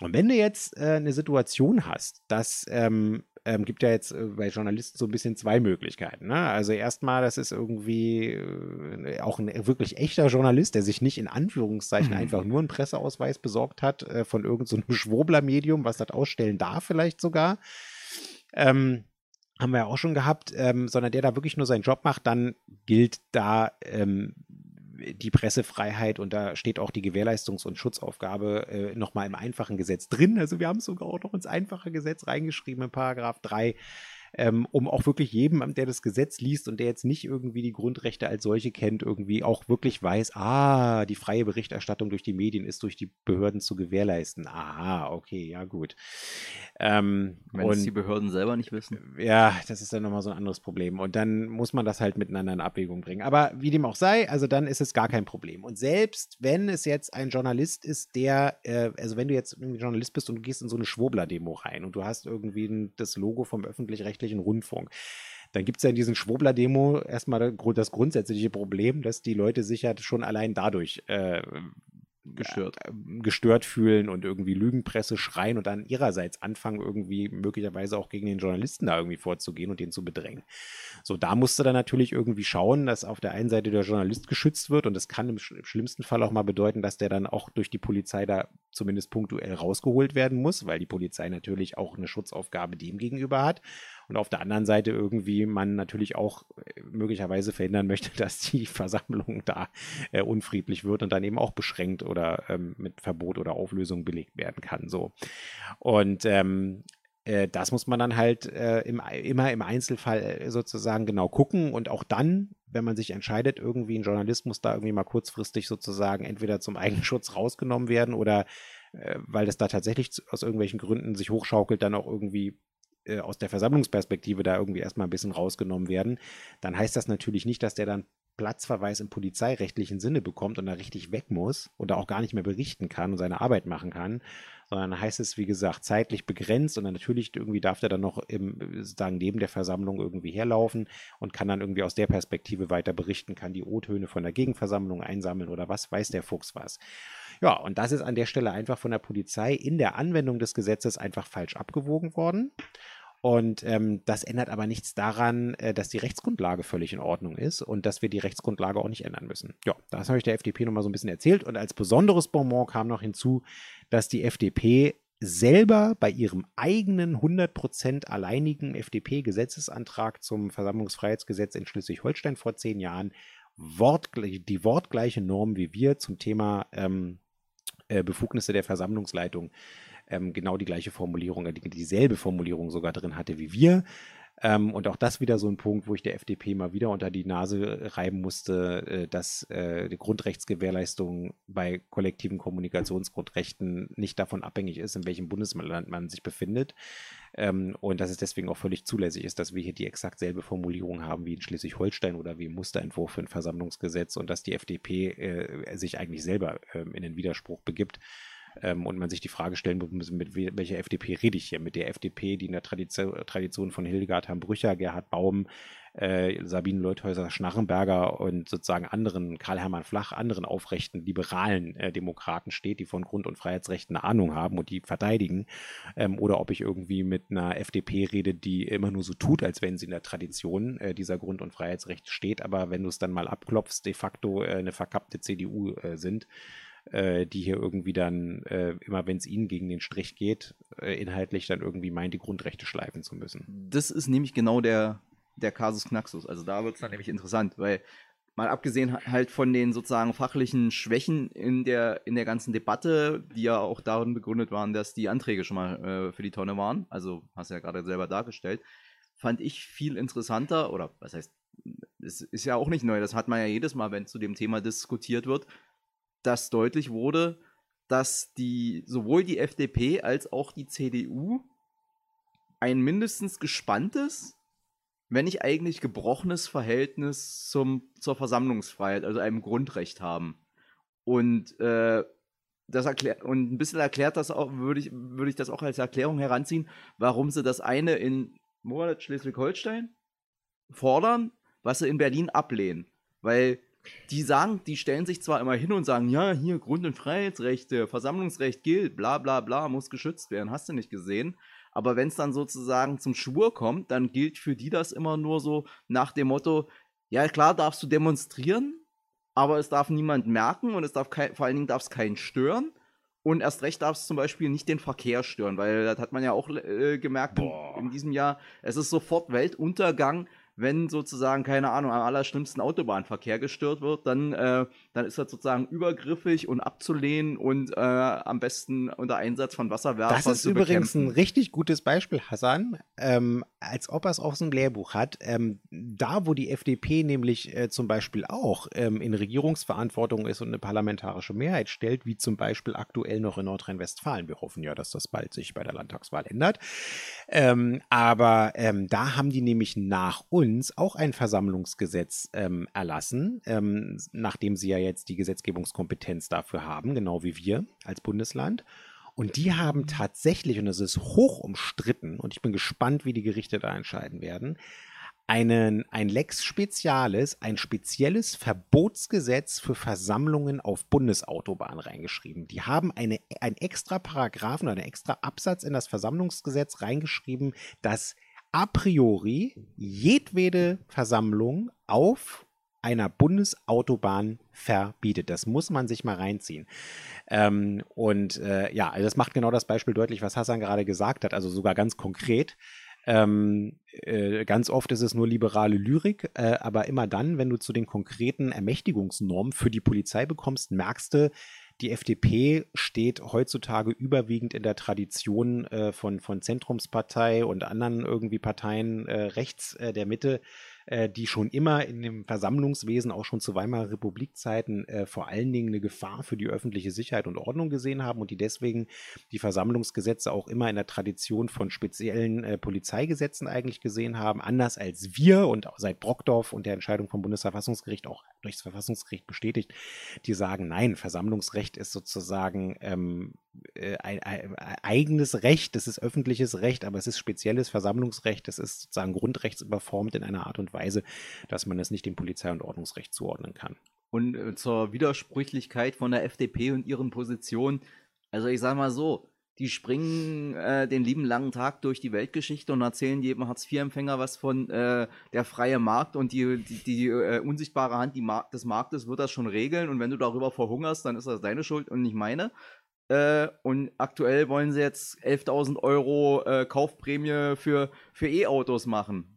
Und wenn du jetzt äh, eine Situation hast, dass ähm, ähm, gibt ja jetzt äh, bei Journalisten so ein bisschen zwei Möglichkeiten. Ne? Also erstmal, das ist irgendwie äh, auch ein wirklich echter Journalist, der sich nicht in Anführungszeichen Mhm. einfach nur einen Presseausweis besorgt hat äh, von irgendeinem so Schwurbler-Medium, was das ausstellen darf vielleicht sogar. Ähm, haben wir ja auch schon gehabt, ähm, sondern der da wirklich nur seinen Job macht, dann gilt da ähm, die Pressefreiheit und da steht auch die Gewährleistungs- und Schutzaufgabe äh, nochmal im einfachen Gesetz drin. Also wir haben es sogar auch noch ins einfache Gesetz reingeschrieben, in Paragraph 3 ähm, um auch wirklich jedem, der das Gesetz liest und der jetzt nicht irgendwie die Grundrechte als solche kennt, irgendwie auch wirklich weiß, ah, die freie Berichterstattung durch die Medien ist durch die Behörden zu gewährleisten. Aha, okay, ja gut. Ähm, Wenn es die Behörden selber nicht wissen. Ja, das ist dann nochmal so ein anderes Problem. Und dann muss man das halt miteinander in Abwägung bringen. Aber wie dem auch sei, also dann ist es gar kein Problem. Und selbst wenn es jetzt ein Journalist ist, der, äh, also wenn du jetzt irgendwie Journalist bist und du gehst in so eine Schwurbler-Demo rein und du hast irgendwie ein, das Logo vom öffentlich-rechtlichen Rundfunk, dann gibt es ja in diesen Schwurbler-Demo erstmal das grundsätzliche Problem, dass die Leute sich ja schon allein dadurch äh, gestört. Äh, gestört fühlen und irgendwie Lügenpresse schreien und dann ihrerseits anfangen, irgendwie möglicherweise auch gegen den Journalisten da irgendwie vorzugehen und den zu bedrängen. So, da musst du dann natürlich irgendwie schauen, dass auf der einen Seite der Journalist geschützt wird und das kann im, im schlimmsten Fall auch mal bedeuten, dass der dann auch durch die Polizei da zumindest punktuell rausgeholt werden muss, weil die Polizei natürlich auch eine Schutzaufgabe dem gegenüber hat und auf der anderen Seite irgendwie man natürlich auch äh, möglicherweise verhindern möchte, dass die Versammlung da äh, unfriedlich wird und dann eben auch beschränkt oder ähm, mit Verbot oder Auflösung belegt werden kann. So. Und ähm, äh, das muss man dann halt äh, im, immer im Einzelfall äh, sozusagen genau gucken und auch dann, wenn man sich entscheidet, irgendwie ein Journalist muss da irgendwie mal kurzfristig sozusagen entweder zum Eigenschutz rausgenommen werden oder äh, weil das da tatsächlich aus irgendwelchen Gründen sich hochschaukelt, dann auch irgendwie äh, aus der Versammlungsperspektive da irgendwie erstmal ein bisschen rausgenommen werden, dann heißt das natürlich nicht, dass der dann Platzverweis im polizeirechtlichen Sinne bekommt und da richtig weg muss oder auch gar nicht mehr berichten kann und seine Arbeit machen kann, sondern heißt es, wie gesagt, zeitlich begrenzt und dann natürlich irgendwie darf der dann noch im, sozusagen neben der Versammlung irgendwie herlaufen und kann dann irgendwie aus der Perspektive weiter berichten, kann die O-Töne von der Gegenversammlung einsammeln oder was weiß der Fuchs was. Ja, und das ist an der Stelle einfach von der Polizei in der Anwendung des Gesetzes einfach falsch abgewogen worden. Und ähm, das ändert aber nichts daran, äh, dass die Rechtsgrundlage völlig in Ordnung ist und dass wir die Rechtsgrundlage auch nicht ändern müssen. Ja, das habe ich der FDP nochmal so ein bisschen erzählt. Und als besonderes Bonbon kam noch hinzu, dass die FDP selber bei ihrem eigenen 100% alleinigen FDP-Gesetzesantrag zum Versammlungsfreiheitsgesetz in Schleswig-Holstein vor zehn Jahren wortgleich, die wortgleiche Norm wie wir zum Thema ähm, äh, Befugnisse der Versammlungsleitung ähm, genau die gleiche Formulierung, äh, dieselbe Formulierung sogar drin hatte wie wir. Ähm, und auch das wieder so ein Punkt, wo ich der FDP mal wieder unter die Nase reiben musste, äh, dass äh, die Grundrechtsgewährleistung bei kollektiven Kommunikationsgrundrechten nicht davon abhängig ist, in welchem Bundesland man sich befindet. Ähm, und dass es deswegen auch völlig zulässig ist, dass wir hier die exakt selbe Formulierung haben wie in Schleswig-Holstein oder wie im Musterentwurf für ein Versammlungsgesetz und dass die FDP äh, sich eigentlich selber ähm, in den Widerspruch begibt ähm, und man sich die Frage stellen muss, mit welcher FDP rede ich hier? Mit der FDP, die in der Tradition, Tradition von Hildegard Hambrücher, Gerhard Baum, äh, Sabine Leuthäuser Schnarrenberger und sozusagen anderen, Karl-Hermann Flach, anderen aufrechten, liberalen äh, Demokraten steht, die von Grund- und Freiheitsrechten eine Ahnung haben und die verteidigen. Ähm, oder ob ich irgendwie mit einer FDP rede, die immer nur so tut, als wenn sie in der Tradition äh, dieser Grund- und Freiheitsrechte steht, aber wenn du es dann mal abklopfst, de facto äh, eine verkappte CDU äh, sind äh, die hier irgendwie dann, äh, immer wenn es ihnen gegen den Strich geht, äh, inhaltlich dann irgendwie meint, die Grundrechte schleifen zu müssen. Das ist nämlich genau der, der Kasus Knaxus. Also da wird es dann nämlich interessant, weil mal abgesehen halt von den sozusagen fachlichen Schwächen in der, in der ganzen Debatte, die ja auch darin begründet waren, dass die Anträge schon mal äh, für die Tonne waren, also hast du ja gerade selber dargestellt, fand ich viel interessanter, oder was heißt, es ist ja auch nicht neu, das hat man ja jedes Mal, wenn zu dem Thema diskutiert wird, dass deutlich wurde, dass die sowohl die FDP als auch die CDU ein mindestens gespanntes, wenn nicht eigentlich gebrochenes Verhältnis zum, zur Versammlungsfreiheit, also einem Grundrecht haben. Und äh, das erklärt und ein bisschen erklärt das auch, würde ich, würde ich das auch als Erklärung heranziehen, warum sie das eine in Schleswig-Holstein fordern, was sie in Berlin ablehnen. Weil die sagen, die stellen sich zwar immer hin und sagen, ja, hier Grund- und Freiheitsrechte, Versammlungsrecht gilt, bla bla bla, muss geschützt werden, hast du nicht gesehen. Aber wenn es dann sozusagen zum Schwur kommt, dann gilt für die das immer nur so nach dem Motto, ja klar darfst du demonstrieren, aber es darf niemand merken und es darf kein, vor allen Dingen darf es keinen stören. Und erst recht darf es zum Beispiel nicht den Verkehr stören, weil das hat man ja auch äh, gemerkt in, in, diesem Jahr. Es ist sofort Weltuntergang, wenn sozusagen, keine Ahnung, am allerschlimmsten Autobahnverkehr gestört wird, dann, äh, dann ist das sozusagen übergriffig und abzulehnen und äh, am besten unter Einsatz von Wasserwerfern Das ist übrigens bekämpfen. ein richtig gutes Beispiel, Hassan, ähm, als ob er es aus dem Lehrbuch hat. Ähm, da, wo die FDP nämlich äh, zum Beispiel auch ähm, in Regierungsverantwortung ist und eine parlamentarische Mehrheit stellt, wie zum Beispiel aktuell noch in Nordrhein-Westfalen. Wir hoffen ja, dass das bald sich bei der Landtagswahl ändert. Ähm, aber ähm, da haben die nämlich nach uns auch ein Versammlungsgesetz ähm, erlassen, ähm, nachdem sie ja jetzt die Gesetzgebungskompetenz dafür haben, genau wie wir als Bundesland. Und die haben tatsächlich, und das ist hoch umstritten, und ich bin gespannt, wie die Gerichte da entscheiden werden, einen, ein Lex Spezialis, ein spezielles Verbotsgesetz für Versammlungen auf Bundesautobahnen reingeschrieben. Die haben eine, einen extra Paragraphen oder einen extra Absatz in das Versammlungsgesetz reingeschrieben, dass a priori jedwede Versammlung auf einer Bundesautobahn verbietet. Das muss man sich mal reinziehen. Ähm, und äh, ja, also das macht genau das Beispiel deutlich, was Hassan gerade gesagt hat, also sogar ganz konkret. Ähm, äh, ganz oft ist es nur liberale Lyrik, äh, aber immer dann, wenn du zu den konkreten Ermächtigungsnormen für die Polizei bekommst, merkst du, die FDP steht heutzutage überwiegend in der Tradition äh, von, von Zentrumspartei und anderen irgendwie Parteien äh, rechts äh, der Mitte, äh, die schon immer in dem Versammlungswesen, auch schon zu Weimarer Republikzeiten, äh, vor allen Dingen eine Gefahr für die öffentliche Sicherheit und Ordnung gesehen haben und die deswegen die Versammlungsgesetze auch immer in der Tradition von speziellen äh, Polizeigesetzen eigentlich gesehen haben, anders als wir und seit Brockdorf und der Entscheidung vom Bundesverfassungsgericht auch durchs Verfassungsgericht bestätigt, die sagen, nein, Versammlungsrecht ist sozusagen ähm, äh, ein, ein, ein eigenes Recht, das ist öffentliches Recht, aber es ist spezielles Versammlungsrecht, das ist sozusagen grundrechtsüberformt in einer Art und Weise, dass man es nicht dem Polizei- und Ordnungsrecht zuordnen kann. Und äh, zur Widersprüchlichkeit von der FDP und ihren Positionen, also ich sag mal so, die springen äh, den lieben langen Tag durch die Weltgeschichte und erzählen jedem Hartz-IV-Empfänger was von äh, der freie Markt und die, die, die äh, unsichtbare Hand Mar des Marktes wird das schon regeln und wenn du darüber verhungerst, dann ist das deine Schuld und nicht meine. Äh, und aktuell wollen sie jetzt 11.000 Euro äh, Kaufprämie für, für E-Autos machen.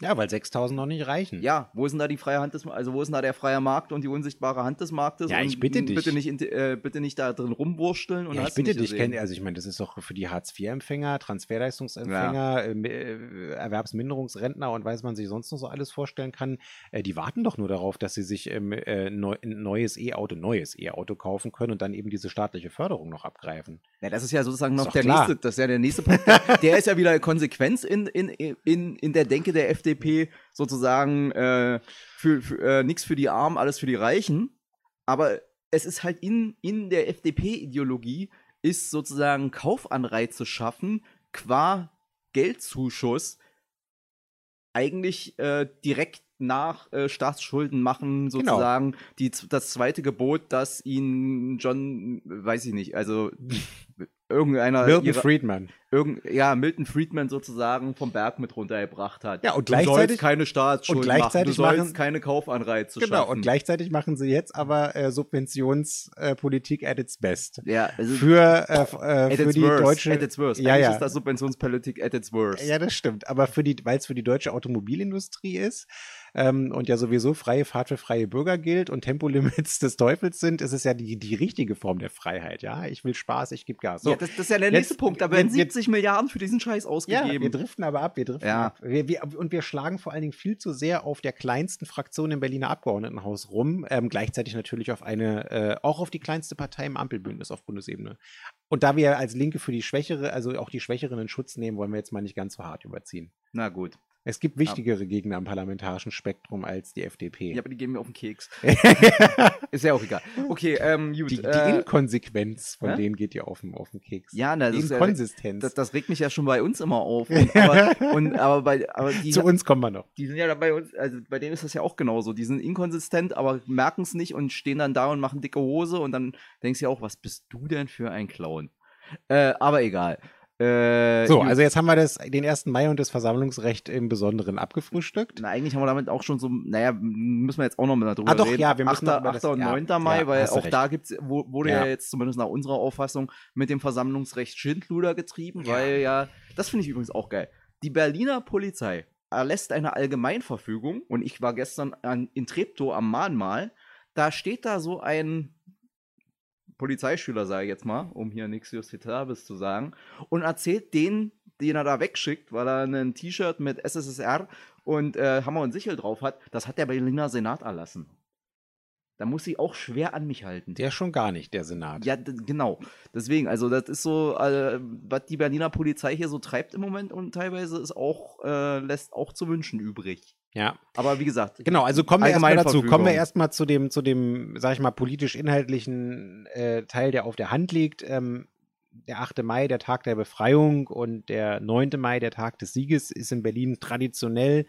Ja, weil 6000 noch nicht reichen. Ja, wo ist denn da die freie Hand des also wo ist denn da der freie Markt und die unsichtbare Hand des Marktes? Ja, und ich bitte dich. Bitte nicht, äh, bitte nicht da drin rumwursteln und Ja, ich bitte nicht dich, kenn, also ich meine, das ist doch für die Hartz-IV-Empfänger, Transferleistungsempfänger, äh, äh, Erwerbsminderungsrentner und weiß man sich sonst noch so alles vorstellen kann, äh, die warten doch nur darauf, dass sie sich ähm, äh, neu, ein neues E-Auto, neues E-Auto kaufen können und dann eben diese staatliche Förderung noch abgreifen. Ja, das ist ja sozusagen noch der klar. nächste, das ist ja der nächste Punkt. der ist ja wieder Konsequenz in, in, in, in der Denke der FDP, sozusagen äh, für, für, äh, nichts für die Armen, alles für die Reichen. Aber es ist halt in, in der FDP-Ideologie, ist sozusagen Kaufanreize schaffen, qua Geldzuschuss, eigentlich äh, direkt nach äh, Staatsschulden machen, Genau. sozusagen die, das zweite Gebot, das ihn John, weiß ich nicht, also irgendeiner Milton ihrer- Friedman. irgend, ja, Milton Friedman sozusagen vom Berg mit runtergebracht hat. Ja, und du sollst gleichzeitig- keine Staatsschulden und gleichzeitig machen, du sollst machen- keine Kaufanreize Genau, schaffen. und gleichzeitig machen sie jetzt aber äh, Subventionspolitik at its best. ja, also Für, äh, äh, für die worst, deutsche. at its worst. Ja, Eigentlich ja. ist das Subventionspolitik at its worst. Ja, das stimmt. Aber für die, weil es für die deutsche Automobilindustrie ist ähm, und ja sowieso freie Fahrt für freie Bürger gilt und Tempolimits des Teufels sind, ist es ja die, die richtige Form der Freiheit. Ja, ich will Spaß, ich gebe Gas. So, ja, das, das ist ja der jetzt- nächste Punkt. Da werden jetzt- jetzt- 70 Milliarden für diesen Scheiß ja, ausgegeben. wir driften aber ab, wir driften Ja. ab. Wir, wir, und wir schlagen vor allen Dingen viel zu sehr auf der kleinsten Fraktion im Berliner Abgeordnetenhaus rum, ähm, gleichzeitig natürlich auf eine, äh, auch auf die kleinste Partei im Ampelbündnis auf Bundesebene. Und da wir als Linke für die Schwächere, also auch die Schwächeren in Schutz nehmen, wollen wir jetzt mal nicht ganz so hart überziehen. Na gut. Es gibt wichtigere Gegner am parlamentarischen Spektrum als die FDP. Ja, aber die gehen mir auf den Keks. ist ja auch egal. Okay, ähm, gut. die, die äh, Inkonsequenz von hä? denen geht dir auf den, auf den Keks. ja, na, die das, ist ja, Inkonsistenz. das, das regt mich ja schon bei uns immer auf. Und, aber, und, aber, bei, aber die, Zu uns kommen wir noch. die sind ja bei uns, also bei denen ist das ja auch genauso. Die sind inkonsistent, aber merken es nicht und stehen dann da und machen dicke Hose und dann denkst du ja auch, was bist du denn für ein Clown? Äh, aber egal. Äh, So, also jetzt haben wir das, den 1. Mai und das Versammlungsrecht im Besonderen abgefrühstückt. Na, eigentlich haben wir damit auch schon so, naja, müssen wir jetzt auch noch mal darüber Ah, doch, reden. ja, wir müssen 8. noch über das- 8. und ja, 9. Mai, ja, weil auch recht. da gibt's, wurde ja. Ja. jetzt zumindest nach unserer Auffassung mit dem Versammlungsrecht Schindluder getrieben, Ja. weil ja, das finde ich übrigens auch geil. Die Berliner Polizei erlässt eine Allgemeinverfügung und ich war gestern an, in Treptow am Mahnmal. Da steht da so ein Polizeischüler, sage ich jetzt mal, um hier nichts Justitables zu sagen, und erzählt den, den er da wegschickt, weil er ein T-Shirt mit SSSR und äh, Hammer und Sichel drauf hat, das hat der Berliner Senat erlassen. Da muss ich auch schwer an mich halten. Der schon gar nicht, der Senat. Ja, genau. Deswegen, also das ist so, äh, was die Berliner Polizei hier so treibt im Moment und teilweise ist auch, äh, lässt auch zu wünschen übrig. Ja. Aber wie gesagt. Genau, also kommen wir erstmal dazu. Kommen wir erstmal zu dem, zu dem, sag ich mal, politisch-inhaltlichen äh, Teil, der auf der Hand liegt. Ähm, der 8. Mai, der Tag der Befreiung und der 9. Mai, der Tag des Sieges, ist in Berlin traditionell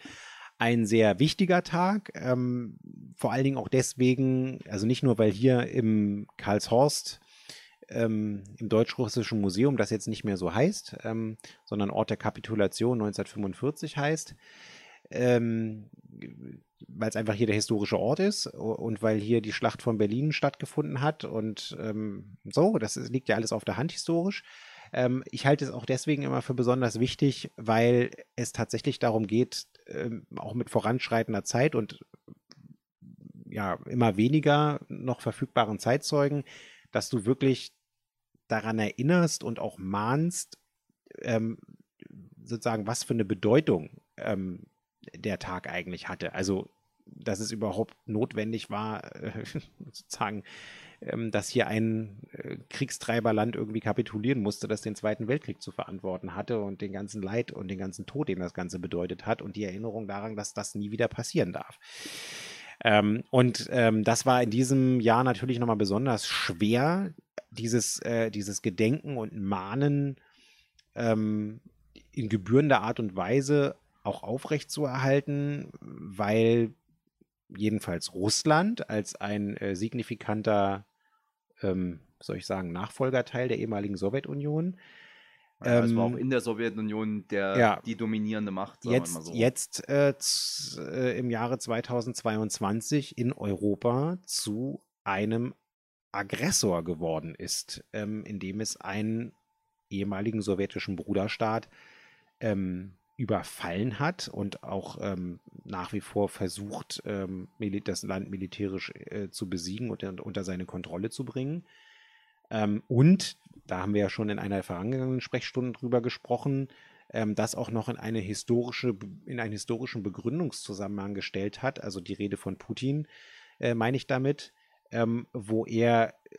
ein sehr wichtiger Tag. Ähm, vor allen Dingen auch deswegen, also nicht nur, weil hier im Karlshorst ähm, im Deutsch-Russischen Museum das jetzt nicht mehr so heißt, ähm, sondern Ort der Kapitulation 1945 heißt, ähm, weil es einfach hier der historische Ort ist und weil hier die Schlacht von Berlin stattgefunden hat und ähm, so, das liegt ja alles auf der Hand historisch. Ähm, ich halte es auch deswegen immer für besonders wichtig, weil es tatsächlich darum geht, ähm, auch mit voranschreitender Zeit und ja, immer weniger noch verfügbaren Zeitzeugen, dass du wirklich daran erinnerst und auch mahnst, ähm, sozusagen, was für eine Bedeutung ähm, der Tag eigentlich hatte. Also, dass es überhaupt notwendig war, äh, sozusagen ähm, dass hier ein äh, Kriegstreiberland irgendwie kapitulieren musste, das den Zweiten Weltkrieg zu verantworten hatte und den ganzen Leid und den ganzen Tod, den das Ganze bedeutet hat und die Erinnerung daran, dass das nie wieder passieren darf. Ähm, und ähm, das war in diesem Jahr natürlich nochmal besonders schwer, dieses, äh, dieses Gedenken und Mahnen ähm, in gebührender Art und Weise auch aufrechtzuerhalten, weil jedenfalls Russland als ein äh, signifikanter ähm, soll ich sagen, Nachfolgerteil der ehemaligen Sowjetunion. Ja, es war auch ähm, in der Sowjetunion der, ja, die dominierende Macht. jetzt so. jetzt äh, äh, im Jahre 2022 in Europa zu einem Aggressor geworden ist, ähm, indem es einen ehemaligen sowjetischen Bruderstaat ähm, überfallen hat und auch ähm, nach wie vor versucht, ähm, das Land militärisch äh, zu besiegen und unter seine Kontrolle zu bringen. Ähm, und, da haben wir ja schon in einer vergangenen Sprechstunde drüber gesprochen, ähm, das auch noch in eine historische, in einen historischen Begründungszusammenhang gestellt hat, also die Rede von Putin, äh, meine ich damit, ähm, wo er äh,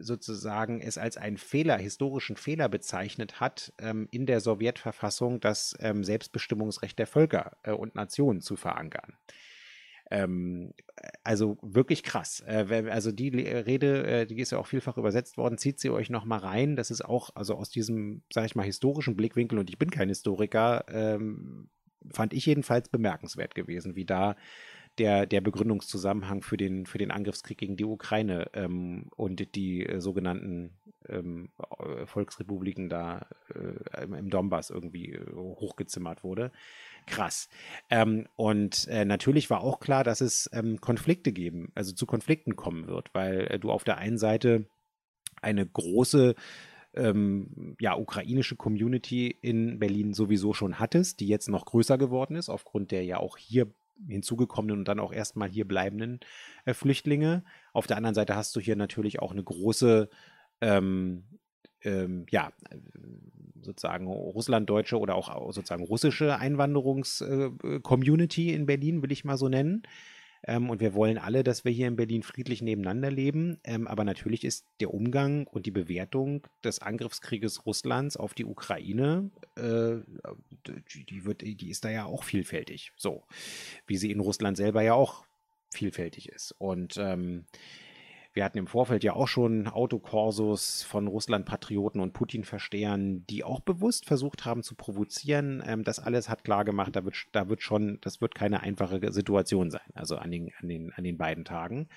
sozusagen es als einen Fehler, historischen Fehler bezeichnet hat, ähm, in der Sowjetverfassung das ähm, Selbstbestimmungsrecht der Völker äh, und Nationen zu verankern. Ähm, also wirklich krass. Äh, also die Rede, äh, die ist ja auch vielfach übersetzt worden, zieht sie euch nochmal rein. Das ist auch, also aus diesem, sag ich mal, historischen Blickwinkel, und ich bin kein Historiker, ähm, fand ich jedenfalls bemerkenswert gewesen, wie da der, der Begründungszusammenhang für den, für den Angriffskrieg gegen die Ukraine ähm, und die äh, sogenannten ähm, äh, Volksrepubliken da äh, im Donbass irgendwie äh, hochgezimmert wurde. Krass. Ähm, und äh, natürlich war auch klar, dass es ähm, Konflikte geben, also zu Konflikten kommen wird, weil äh, du auf der einen Seite eine große ähm, ja, ukrainische Community in Berlin sowieso schon hattest, die jetzt noch größer geworden ist, aufgrund der ja auch hier hinzugekommenen und dann auch erstmal hier bleibenden äh, Flüchtlinge. Auf der anderen Seite hast du hier natürlich auch eine große, ähm, ähm, ja, sozusagen russlanddeutsche oder auch sozusagen russische Einwanderungs-Community äh, in Berlin, will ich mal so nennen. Ähm, und wir wollen alle, dass wir hier in Berlin friedlich nebeneinander leben. Ähm, aber natürlich ist der Umgang und die Bewertung des Angriffskrieges Russlands auf die Ukraine, äh, die, wird, die ist da ja auch vielfältig. So, wie sie in Russland selber ja auch vielfältig ist. Und ähm, wir hatten im Vorfeld ja auch schon Autokorsos von Russland-Patrioten und Putin-Verstehern, die auch bewusst versucht haben zu provozieren. Ähm, das alles hat klar gemacht, da wird, da wird schon, das wird keine einfache Situation sein, also an den, an den, an den beiden Tagen.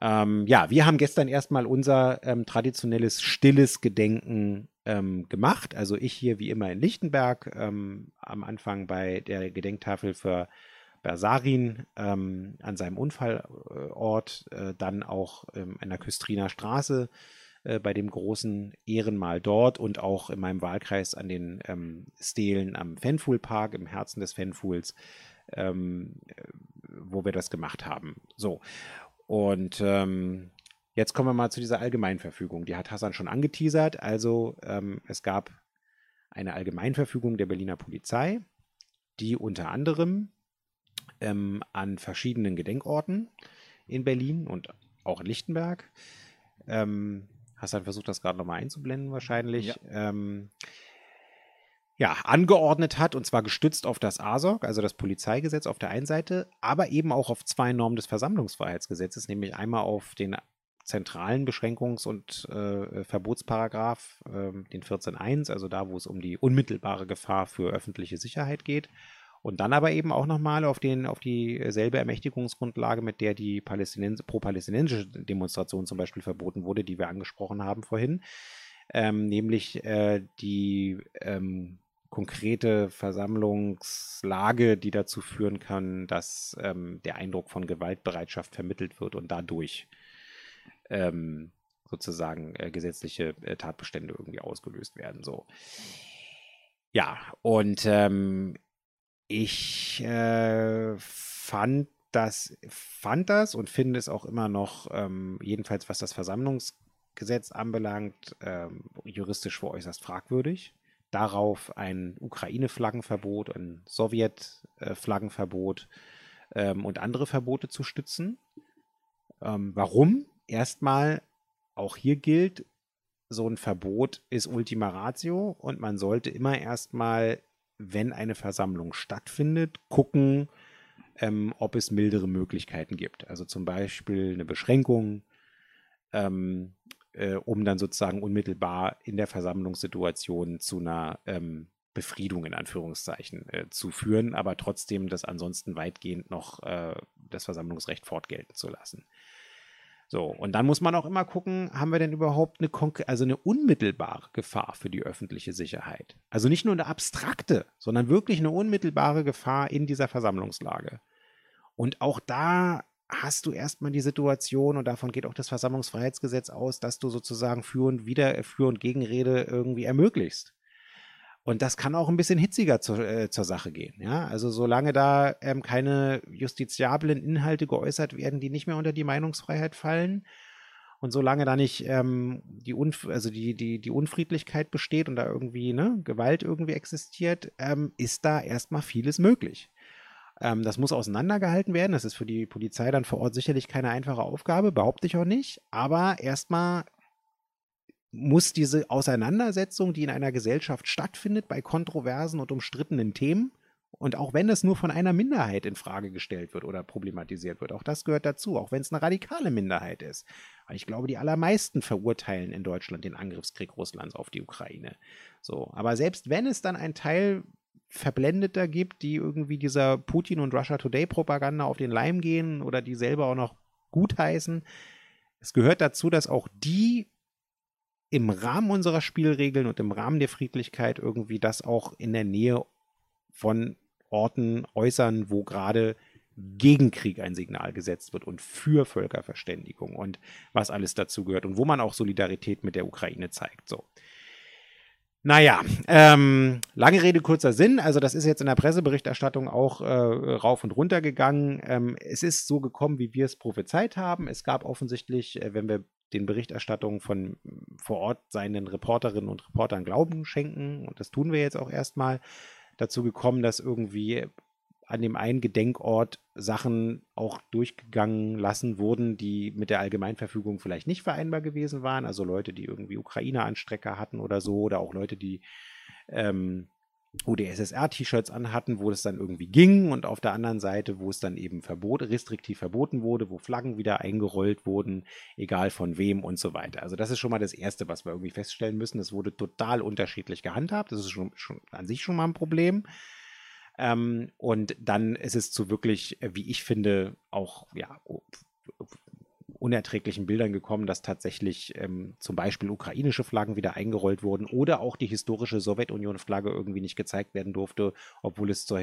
Ähm, ja, wir haben gestern erstmal unser ähm, traditionelles stilles Gedenken ähm, gemacht. Also ich hier wie immer in Lichtenberg, ähm, am Anfang bei der Gedenktafel für Bersarin ähm, an seinem Unfallort, äh, dann auch ähm, in der Küstriner Straße äh, bei dem großen Ehrenmal dort und auch in meinem Wahlkreis an den ähm, Stelen am Fanfool Park, im Herzen des Fanfools, ähm, wo wir das gemacht haben. So. Und ähm, jetzt kommen wir mal zu dieser Allgemeinverfügung. Die hat Hassan schon angeteasert. Also ähm, es gab eine Allgemeinverfügung der Berliner Polizei, die unter anderem ähm, an verschiedenen Gedenkorten in Berlin und auch in Lichtenberg ähm, Hassan versucht das gerade nochmal einzublenden wahrscheinlich. Ja. Ähm, ja, angeordnet hat, und zwar gestützt auf das ASOG, also das Polizeigesetz auf der einen Seite, aber eben auch auf zwei Normen des Versammlungsfreiheitsgesetzes, nämlich einmal auf den zentralen Beschränkungs- und äh, Verbotsparagraph, äh, den 14.1, also da, wo es um die unmittelbare Gefahr für öffentliche Sicherheit geht, und dann aber eben auch nochmal auf, auf dieselbe Ermächtigungsgrundlage, mit der die Palästinens pro-palästinensische Demonstration zum Beispiel verboten wurde, die wir angesprochen haben vorhin, ähm, nämlich äh, die ähm, konkrete Versammlungslage, die dazu führen kann, dass ähm, der Eindruck von Gewaltbereitschaft vermittelt wird und dadurch ähm, sozusagen äh, gesetzliche äh, Tatbestände irgendwie ausgelöst werden. So. Ja, und ähm, ich äh, fand das, fand das und finde es auch immer noch, ähm, jedenfalls was das Versammlungsgesetz anbelangt, ähm, juristisch für äußerst fragwürdig. Darauf ein Ukraine-Flaggenverbot, ein Sowjet-Flaggenverbot ähm, und andere Verbote zu stützen. Ähm, warum? Erstmal, auch hier gilt, so ein Verbot ist Ultima Ratio und man sollte immer erstmal wenn eine Versammlung stattfindet, gucken, ähm, ob es mildere Möglichkeiten gibt. Also zum Beispiel eine Beschränkung, ähm, äh, um dann sozusagen unmittelbar in der Versammlungssituation zu einer ähm, Befriedung in Anführungszeichen äh, zu führen, aber trotzdem das ansonsten weitgehend noch äh, das Versammlungsrecht fortgelten zu lassen. So, und dann muss man auch immer gucken, haben wir denn überhaupt eine, also eine unmittelbare Gefahr für die öffentliche Sicherheit? Also nicht nur eine abstrakte, sondern wirklich eine unmittelbare Gefahr in dieser Versammlungslage. Und auch da hast du erstmal die Situation, und davon geht auch das Versammlungsfreiheitsgesetz aus, dass du sozusagen Für und Wider, Für und Gegenrede irgendwie ermöglicht. Und das kann auch ein bisschen hitziger zu, äh, zur Sache gehen. Ja? Also solange da ähm, keine justiziablen Inhalte geäußert werden, die nicht mehr unter die Meinungsfreiheit fallen, und solange da nicht ähm, die, Unf also die, die, die Unfriedlichkeit besteht und da irgendwie ne, Gewalt irgendwie existiert, ähm, ist da erstmal vieles möglich. Ähm, das muss auseinandergehalten werden. Das ist für die Polizei dann vor Ort sicherlich keine einfache Aufgabe, behaupte ich auch nicht. Aber erstmal muss diese Auseinandersetzung, die in einer Gesellschaft stattfindet, bei kontroversen und umstrittenen Themen, und auch wenn es nur von einer Minderheit in Frage gestellt wird oder problematisiert wird, auch das gehört dazu, auch wenn es eine radikale Minderheit ist. Weil ich glaube, die allermeisten verurteilen in Deutschland den Angriffskrieg Russlands auf die Ukraine. So, aber selbst wenn es dann ein Teil Verblendeter gibt, die irgendwie dieser Putin und Russia Today Propaganda auf den Leim gehen oder die selber auch noch gutheißen, es gehört dazu, dass auch die im Rahmen unserer Spielregeln und im Rahmen der Friedlichkeit irgendwie das auch in der Nähe von Orten äußern, wo gerade gegen Krieg ein Signal gesetzt wird und für Völkerverständigung und was alles dazu gehört und wo man auch Solidarität mit der Ukraine zeigt. So. Naja, ähm, lange Rede, kurzer Sinn. Also das ist jetzt in der Presseberichterstattung auch äh, rauf und runter gegangen. Ähm, es ist so gekommen, wie wir es prophezeit haben. Es gab offensichtlich, äh, wenn wir den Berichterstattungen von vor Ort seinen Reporterinnen und Reportern Glauben schenken. Und das tun wir jetzt auch erstmal. Dazu gekommen, dass irgendwie an dem einen Gedenkort Sachen auch durchgegangen lassen wurden, die mit der Allgemeinverfügung vielleicht nicht vereinbar gewesen waren. Also Leute, die irgendwie Ukraine-Anstrecker hatten oder so, oder auch Leute, die ähm, UdSSR-T-Shirts anhatten, wo es dann irgendwie ging und auf der anderen Seite, wo es dann eben verbot, restriktiv verboten wurde, wo Flaggen wieder eingerollt wurden, egal von wem und so weiter. Also das ist schon mal das Erste, was wir irgendwie feststellen müssen. Es wurde total unterschiedlich gehandhabt. Das ist schon, schon an sich schon mal ein Problem. Ähm, und dann ist es zu wirklich, wie ich finde, auch ja, unerträglichen Bildern gekommen, dass tatsächlich ähm, zum Beispiel ukrainische Flaggen wieder eingerollt wurden oder auch die historische Sowjetunion-Flagge irgendwie nicht gezeigt werden durfte, obwohl es zur,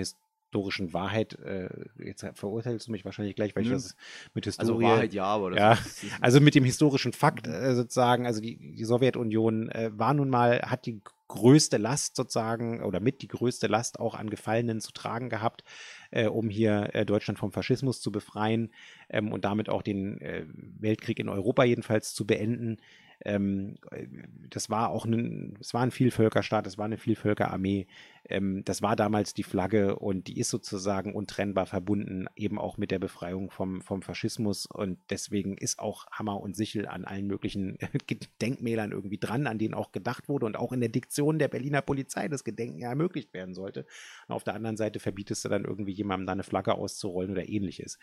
historischen Wahrheit, äh, jetzt verurteilst du mich wahrscheinlich gleich, weil ich das mit Also Historie. Wahrheit ja, aber das Ja, ist, ist, Also mit dem historischen Fakt äh, sozusagen, also die, die Sowjetunion äh, war nun mal, hat die größte Last sozusagen oder mit die größte Last auch an Gefallenen zu tragen gehabt, äh, um hier äh, Deutschland vom Faschismus zu befreien ähm, und damit auch den äh, Weltkrieg in Europa jedenfalls zu beenden. Ähm, äh, das war auch ein, es war ein Vielvölkerstaat, es war eine Vielvölkerarmee. Ähm, das war damals die Flagge und die ist sozusagen untrennbar verbunden, eben auch mit der Befreiung vom, vom Faschismus. Und deswegen ist auch Hammer und Sichel an allen möglichen Denkmälern irgendwie dran, an denen auch gedacht wurde und auch in der Diktion der Berliner Polizei das Gedenken ja ermöglicht werden sollte. Und auf der anderen Seite verbietest du dann irgendwie jemandem da eine Flagge auszurollen oder ähnliches.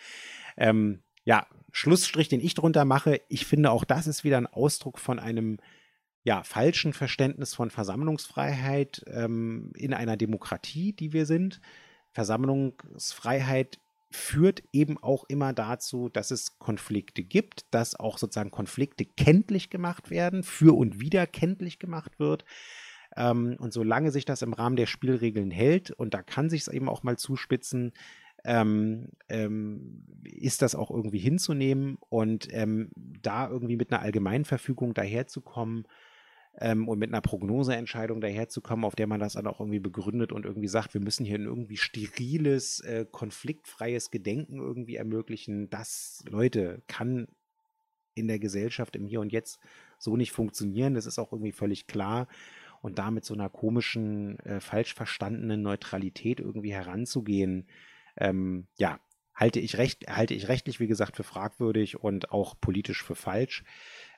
Ähm, ja, Schlussstrich, den ich drunter mache, ich finde auch das ist wieder ein Ausdruck von einem ja, falschen Verständnis von Versammlungsfreiheit ähm, in einer Demokratie, die wir sind. Versammlungsfreiheit führt eben auch immer dazu, dass es Konflikte gibt, dass auch sozusagen Konflikte kenntlich gemacht werden, für und wieder kenntlich gemacht wird. Ähm, und solange sich das im Rahmen der Spielregeln hält, und da kann sich es eben auch mal zuspitzen, ähm, ähm, ist das auch irgendwie hinzunehmen und ähm, da irgendwie mit einer Allgemeinverfügung daherzukommen ähm, und mit einer Prognoseentscheidung daherzukommen, auf der man das dann auch irgendwie begründet und irgendwie sagt, wir müssen hier ein irgendwie steriles, äh, konfliktfreies Gedenken irgendwie ermöglichen, das, Leute, kann in der Gesellschaft im Hier und Jetzt so nicht funktionieren. Das ist auch irgendwie völlig klar. Und da mit so einer komischen, äh, falsch verstandenen Neutralität irgendwie heranzugehen, ähm, ja, halte ich, recht, halte ich rechtlich, wie gesagt, für fragwürdig und auch politisch für falsch.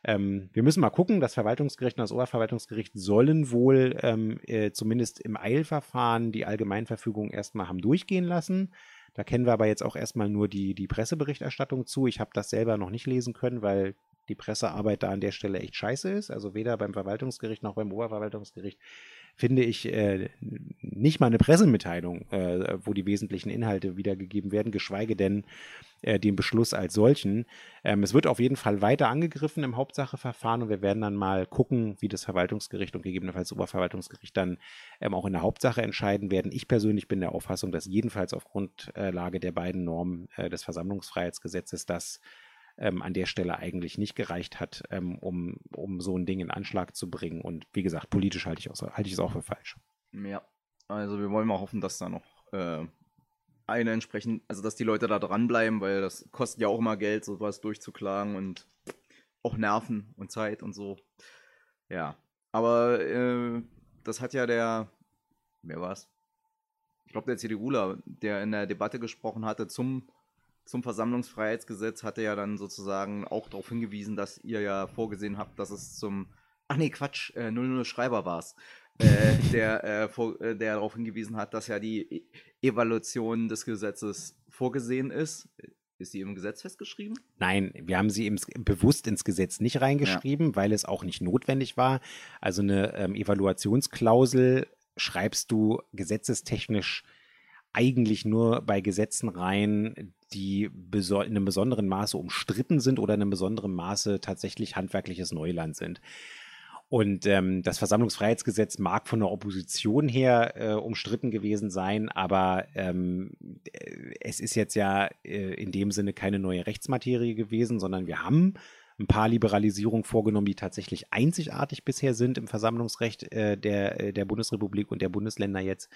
Ähm, wir müssen mal gucken, das Verwaltungsgericht und das Oberverwaltungsgericht sollen wohl ähm, äh, zumindest im Eilverfahren die Allgemeinverfügung erstmal haben durchgehen lassen. Da kennen wir aber jetzt auch erstmal nur die, die Presseberichterstattung zu. Ich habe das selber noch nicht lesen können, weil die Pressearbeit da an der Stelle echt scheiße ist. Also weder beim Verwaltungsgericht noch beim Oberverwaltungsgericht finde ich äh, nicht mal eine Pressemitteilung, äh, wo die wesentlichen Inhalte wiedergegeben werden, geschweige denn äh, den Beschluss als solchen. Ähm, es wird auf jeden Fall weiter angegriffen im Hauptsacheverfahren und wir werden dann mal gucken, wie das Verwaltungsgericht und gegebenenfalls das Oberverwaltungsgericht dann ähm, auch in der Hauptsache entscheiden werden. Ich persönlich bin der Auffassung, dass jedenfalls auf Grundlage der beiden Normen äh, des Versammlungsfreiheitsgesetzes das ähm, an der Stelle eigentlich nicht gereicht hat, ähm, um, um so ein Ding in Anschlag zu bringen. Und wie gesagt, politisch halte ich, auch, halte ich es auch für falsch. Ja, also wir wollen mal hoffen, dass da noch äh, eine entsprechend, also dass die Leute da dranbleiben, weil das kostet ja auch immer Geld, sowas durchzuklagen und auch Nerven und Zeit und so. Ja, aber äh, das hat ja der, wer war's? Ich glaube, der CDUler, der in der Debatte gesprochen hatte zum zum Versammlungsfreiheitsgesetz hatte ja dann sozusagen auch darauf hingewiesen, dass ihr ja vorgesehen habt, dass es zum. Ach nee, Quatsch, äh, 00 Schreiber war es. Äh, der, äh, vor, äh, der darauf hingewiesen hat, dass ja die e Evaluation des Gesetzes vorgesehen ist. Ist sie im Gesetz festgeschrieben? Nein, wir haben sie im, bewusst ins Gesetz nicht reingeschrieben, ja. weil es auch nicht notwendig war. Also eine ähm, Evaluationsklausel schreibst du gesetzestechnisch eigentlich nur bei Gesetzen rein, die in einem besonderen Maße umstritten sind oder in einem besonderen Maße tatsächlich handwerkliches Neuland sind. Und ähm, das Versammlungsfreiheitsgesetz mag von der Opposition her äh, umstritten gewesen sein, aber ähm, es ist jetzt ja äh, in dem Sinne keine neue Rechtsmaterie gewesen, sondern wir haben ein paar Liberalisierungen vorgenommen, die tatsächlich einzigartig bisher sind im Versammlungsrecht äh, der, äh, der Bundesrepublik und der Bundesländer jetzt.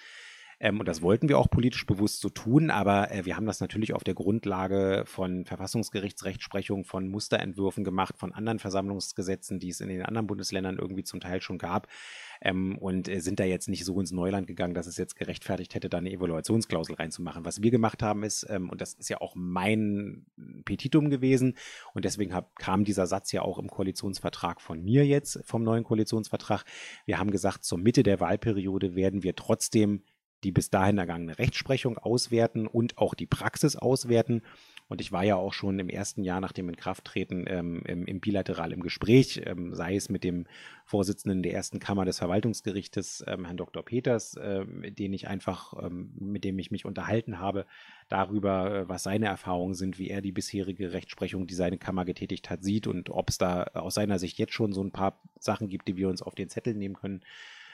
Ähm, und das wollten wir auch politisch bewusst so tun, aber äh, wir haben das natürlich auf der Grundlage von Verfassungsgerichtsrechtsprechung, von Musterentwürfen gemacht, von anderen Versammlungsgesetzen, die es in den anderen Bundesländern irgendwie zum Teil schon gab. Ähm, und äh, sind da jetzt nicht so ins Neuland gegangen, dass es jetzt gerechtfertigt hätte, da eine Evaluationsklausel reinzumachen. Was wir gemacht haben ist, ähm, und das ist ja auch mein Petitum gewesen, und deswegen hab, kam dieser Satz ja auch im Koalitionsvertrag von mir jetzt, vom neuen Koalitionsvertrag. Wir haben gesagt, zur Mitte der Wahlperiode werden wir trotzdem die bis dahin ergangene Rechtsprechung auswerten und auch die Praxis auswerten. Und ich war ja auch schon im ersten Jahr nach dem Inkrafttreten ähm, im, im, bilateral im Gespräch, ähm, sei es mit dem Vorsitzenden der ersten Kammer des Verwaltungsgerichtes, ähm, Herrn Dr. Peters, ähm, den ich einfach, ähm, mit dem ich mich unterhalten habe, darüber, äh, was seine Erfahrungen sind, wie er die bisherige Rechtsprechung, die seine Kammer getätigt hat, sieht und ob es da aus seiner Sicht jetzt schon so ein paar Sachen gibt, die wir uns auf den Zettel nehmen können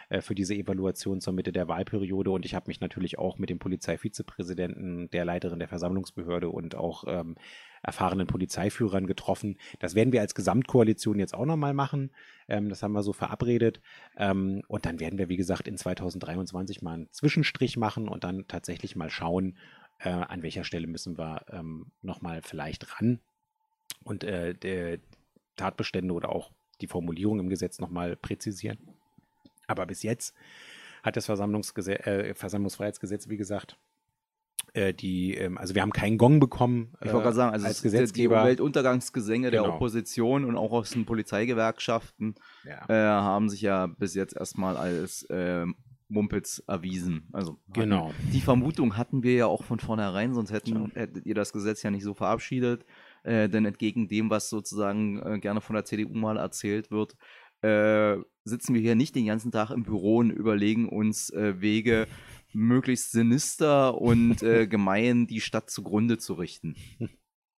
äh, für diese Evaluation zur Mitte der Wahlperiode. Und ich habe mich natürlich auch mit dem Polizeivizepräsidenten, der Leiterin der Versammlungsbehörde und auch ähm, erfahrenen Polizeiführern getroffen. Das werden wir als Gesamtkoalition jetzt auch nochmal machen. Ähm, das haben wir so verabredet. Ähm, und dann werden wir, wie gesagt, in 2023 mal einen Zwischenstrich machen und dann tatsächlich mal schauen, äh, an welcher Stelle müssen wir ähm, nochmal vielleicht ran und äh, Tatbestände oder auch die Formulierung im Gesetz nochmal präzisieren. Aber bis jetzt hat das äh, Versammlungsfreiheitsgesetz, wie gesagt, äh, die, ähm, also wir haben keinen Gong bekommen. Ich wollte gerade sagen, also als Gesetzgeber. Die Umweltuntergangsgesänge genau. der Opposition und auch aus den Polizeigewerkschaften ja. äh, haben sich ja bis jetzt erstmal als äh, Mumpitz erwiesen. Also genau. die Vermutung hatten wir ja auch von vornherein, sonst hätten, hättet ihr das Gesetz ja nicht so verabschiedet. Äh, denn entgegen dem, was sozusagen äh, gerne von der CDU mal erzählt wird, äh, sitzen wir hier nicht den ganzen Tag im Büro und überlegen uns äh, Wege, möglichst sinister und äh, gemein die Stadt zugrunde zu richten.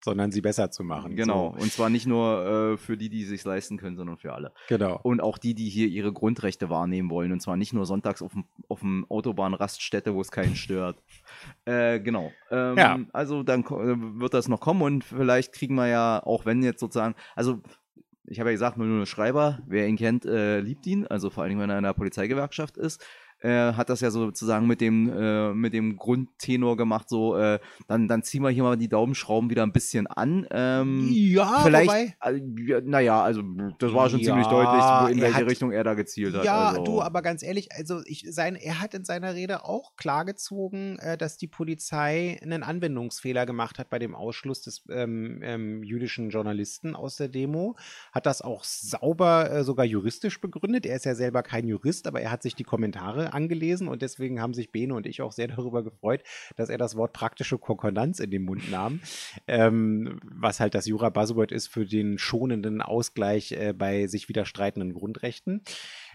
Sondern sie besser zu machen. Genau. So. Und zwar nicht nur äh, für die, die sich leisten können, sondern für alle. Genau. Und auch die, die hier ihre Grundrechte wahrnehmen wollen. Und zwar nicht nur sonntags auf dem Autobahnraststätte, wo es keinen stört. Äh, genau. Ähm, ja. Also dann äh, wird das noch kommen und vielleicht kriegen wir ja, auch wenn jetzt sozusagen, also ich habe ja gesagt, nur eine Schreiber, wer ihn kennt, äh, liebt ihn, also vor allen Dingen, wenn er in der Polizeigewerkschaft ist äh, hat das ja sozusagen mit dem, äh, mit dem Grundtenor gemacht, so, äh, dann, dann ziehen wir hier mal die Daumenschrauben wieder ein bisschen an. Ähm, ja, vielleicht, wobei, äh, naja, also das war schon ja, ziemlich deutlich, in welche hat, Richtung er da gezielt hat. Ja, also. du, aber ganz ehrlich, also ich, sein, er hat in seiner Rede auch klargezogen, äh, dass die Polizei einen Anwendungsfehler gemacht hat bei dem Ausschluss des ähm, ähm, jüdischen Journalisten aus der Demo, hat das auch sauber äh, sogar juristisch begründet. Er ist ja selber kein Jurist, aber er hat sich die Kommentare angelesen und deswegen haben sich Bene und ich auch sehr darüber gefreut, dass er das Wort praktische Konkordanz in den Mund nahm, ähm, was halt das Jura-Buzzword ist für den schonenden Ausgleich äh, bei sich widerstreitenden Grundrechten.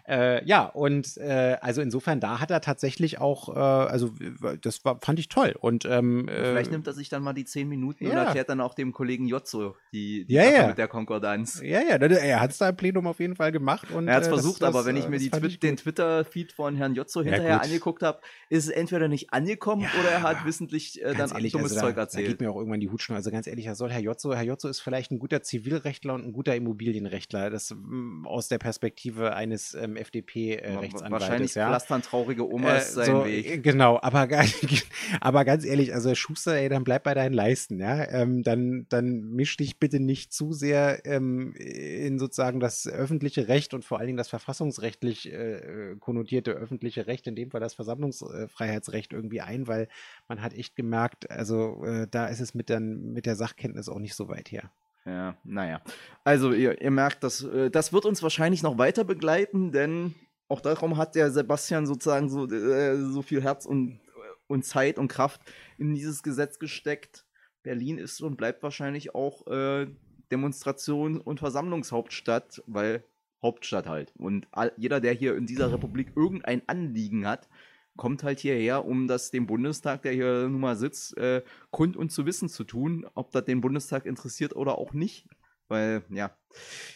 Äh, ja, und äh, also insofern, da hat er tatsächlich auch, äh, also das war, fand ich toll. Und ähm, vielleicht nimmt er sich dann mal die zehn Minuten ja. und erklärt dann auch dem Kollegen Jotzo die, die ja, ja. mit der Konkordanz. Ja, ja, er hat es da im Plenum auf jeden Fall gemacht. Und, er hat es versucht, das, aber wenn ich mir die Twi den Twitter-Feed von Herrn Jotzo hinterher angeguckt habe, ist es entweder nicht angekommen oder er hat wissentlich äh, dann ehrlich, dummes also Zeug da, erzählt. Da geht mir auch irgendwann die Hutschnur. Also ganz ehrlich, soll Herr Jotzo, Herr Jotzo ist vielleicht ein guter Zivilrechtler und ein guter Immobilienrechtler. Das mm, aus der Perspektive eines ähm, FDP- äh, Rechtsanwaltes. Wahrscheinlich ja. pflastern traurige Omas äh, seinen so, Weg. Äh, genau, aber, aber ganz ehrlich, also Schuster, ey, dann bleib bei deinen Leisten, ja. Ähm, dann, dann misch dich bitte nicht zu sehr ähm, in sozusagen das öffentliche Recht und vor allen Dingen das verfassungsrechtlich äh, konnotierte öffentliche Recht, in dem Fall das Versammlungsfreiheitsrecht irgendwie ein, weil man hat echt gemerkt, also äh, da ist es mit, dann, mit der Sachkenntnis auch nicht so weit her. Ja, naja. Also ihr, ihr merkt, dass, äh, das wird uns wahrscheinlich noch weiter begleiten, denn auch darum hat der Sebastian sozusagen so, äh, so viel Herz und, und Zeit und Kraft in dieses Gesetz gesteckt. Berlin ist und bleibt wahrscheinlich auch äh, Demonstration und Versammlungshauptstadt, weil Hauptstadt halt. Und all, jeder, der hier in dieser Republik irgendein Anliegen hat, kommt halt hierher, um das dem Bundestag, der hier nun mal sitzt, äh, kund und zu wissen zu tun, ob das den Bundestag interessiert oder auch nicht. Weil, ja,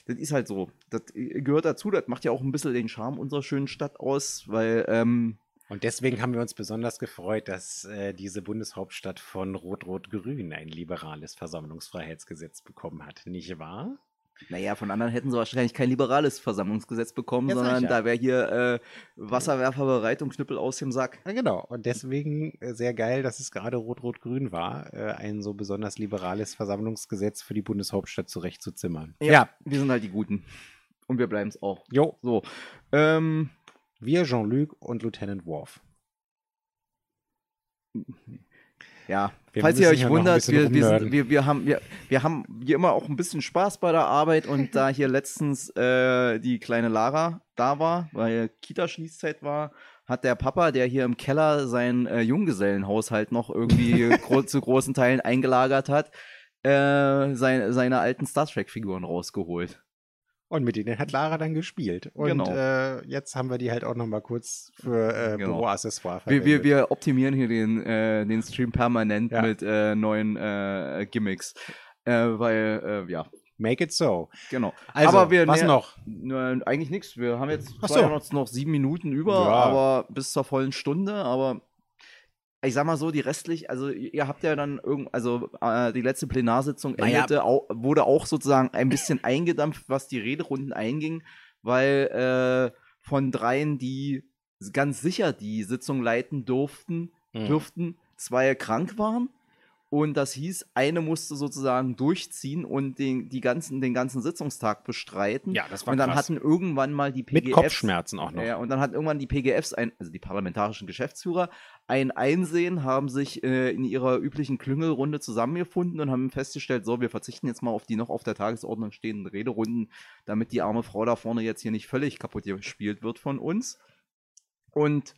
das ist halt so. Das gehört dazu, das macht ja auch ein bisschen den Charme unserer schönen Stadt aus, weil. Ähm, und deswegen haben wir uns besonders gefreut, dass äh, diese Bundeshauptstadt von Rot-Rot-Grün ein liberales Versammlungsfreiheitsgesetz bekommen hat, nicht wahr? Naja, von anderen hätten sie wahrscheinlich kein liberales Versammlungsgesetz bekommen, ja, sondern ja. da wäre hier äh, Wasserwerfer bereit und Knüppel aus dem Sack. Ja, genau. Und deswegen äh, sehr geil, dass es gerade Rot-Rot-Grün war, äh, ein so besonders liberales Versammlungsgesetz für die Bundeshauptstadt zurechtzuzimmern. Ja, ja. wir sind halt die Guten. Und wir bleiben es auch. Jo. So. Ähm, wir, Jean-Luc und Lieutenant Worf. Ja, wir Falls ihr euch wundert, wir, wir, sind, wir, wir, haben, wir, wir haben wie immer auch ein bisschen Spaß bei der Arbeit und da hier letztens äh, die kleine Lara da war, weil Kita-Schließzeit war, hat der Papa, der hier im Keller sein äh, Junggesellenhaushalt noch irgendwie gro zu großen Teilen eingelagert hat, äh, sein, seine alten Star Trek-Figuren rausgeholt. Und mit denen hat Lara dann gespielt. Und genau. äh, jetzt haben wir die halt auch noch mal kurz für äh, genau. Büroaccessoire verwendet. Wir, wir, wir, optimieren hier den, äh, den Stream permanent ja. mit äh, neuen äh, Gimmicks. Äh, weil, äh, ja, Make it so. Genau. Also, aber wir was näher- noch? Nö, eigentlich nichts. Wir haben jetzt so. noch, noch sieben Minuten über, Ja. aber bis zur vollen Stunde. Aber ich sag mal so, die restlich, also ihr habt ja dann irgend, also äh, die letzte Plenarsitzung Naja. endete, au, wurde auch sozusagen ein bisschen eingedampft, was die Rederunden einging, weil äh, von dreien, die ganz sicher die Sitzung leiten durften, Hm. dürften, zwei krank waren. Und das hieß, eine musste sozusagen durchziehen und den, die ganzen, den ganzen Sitzungstag bestreiten. Ja, das war Und dann krass. hatten irgendwann mal die Mit PGFs. Kopfschmerzen auch noch. Ja, und dann hat irgendwann die PGFs, ein, also die parlamentarischen Geschäftsführer, ein Einsehen, haben sich äh, in ihrer üblichen Klüngelrunde zusammengefunden und haben festgestellt, so, wir verzichten jetzt mal auf die noch auf der Tagesordnung stehenden Rederunden, damit die arme Frau da vorne jetzt hier nicht völlig kaputt gespielt wird von uns. Und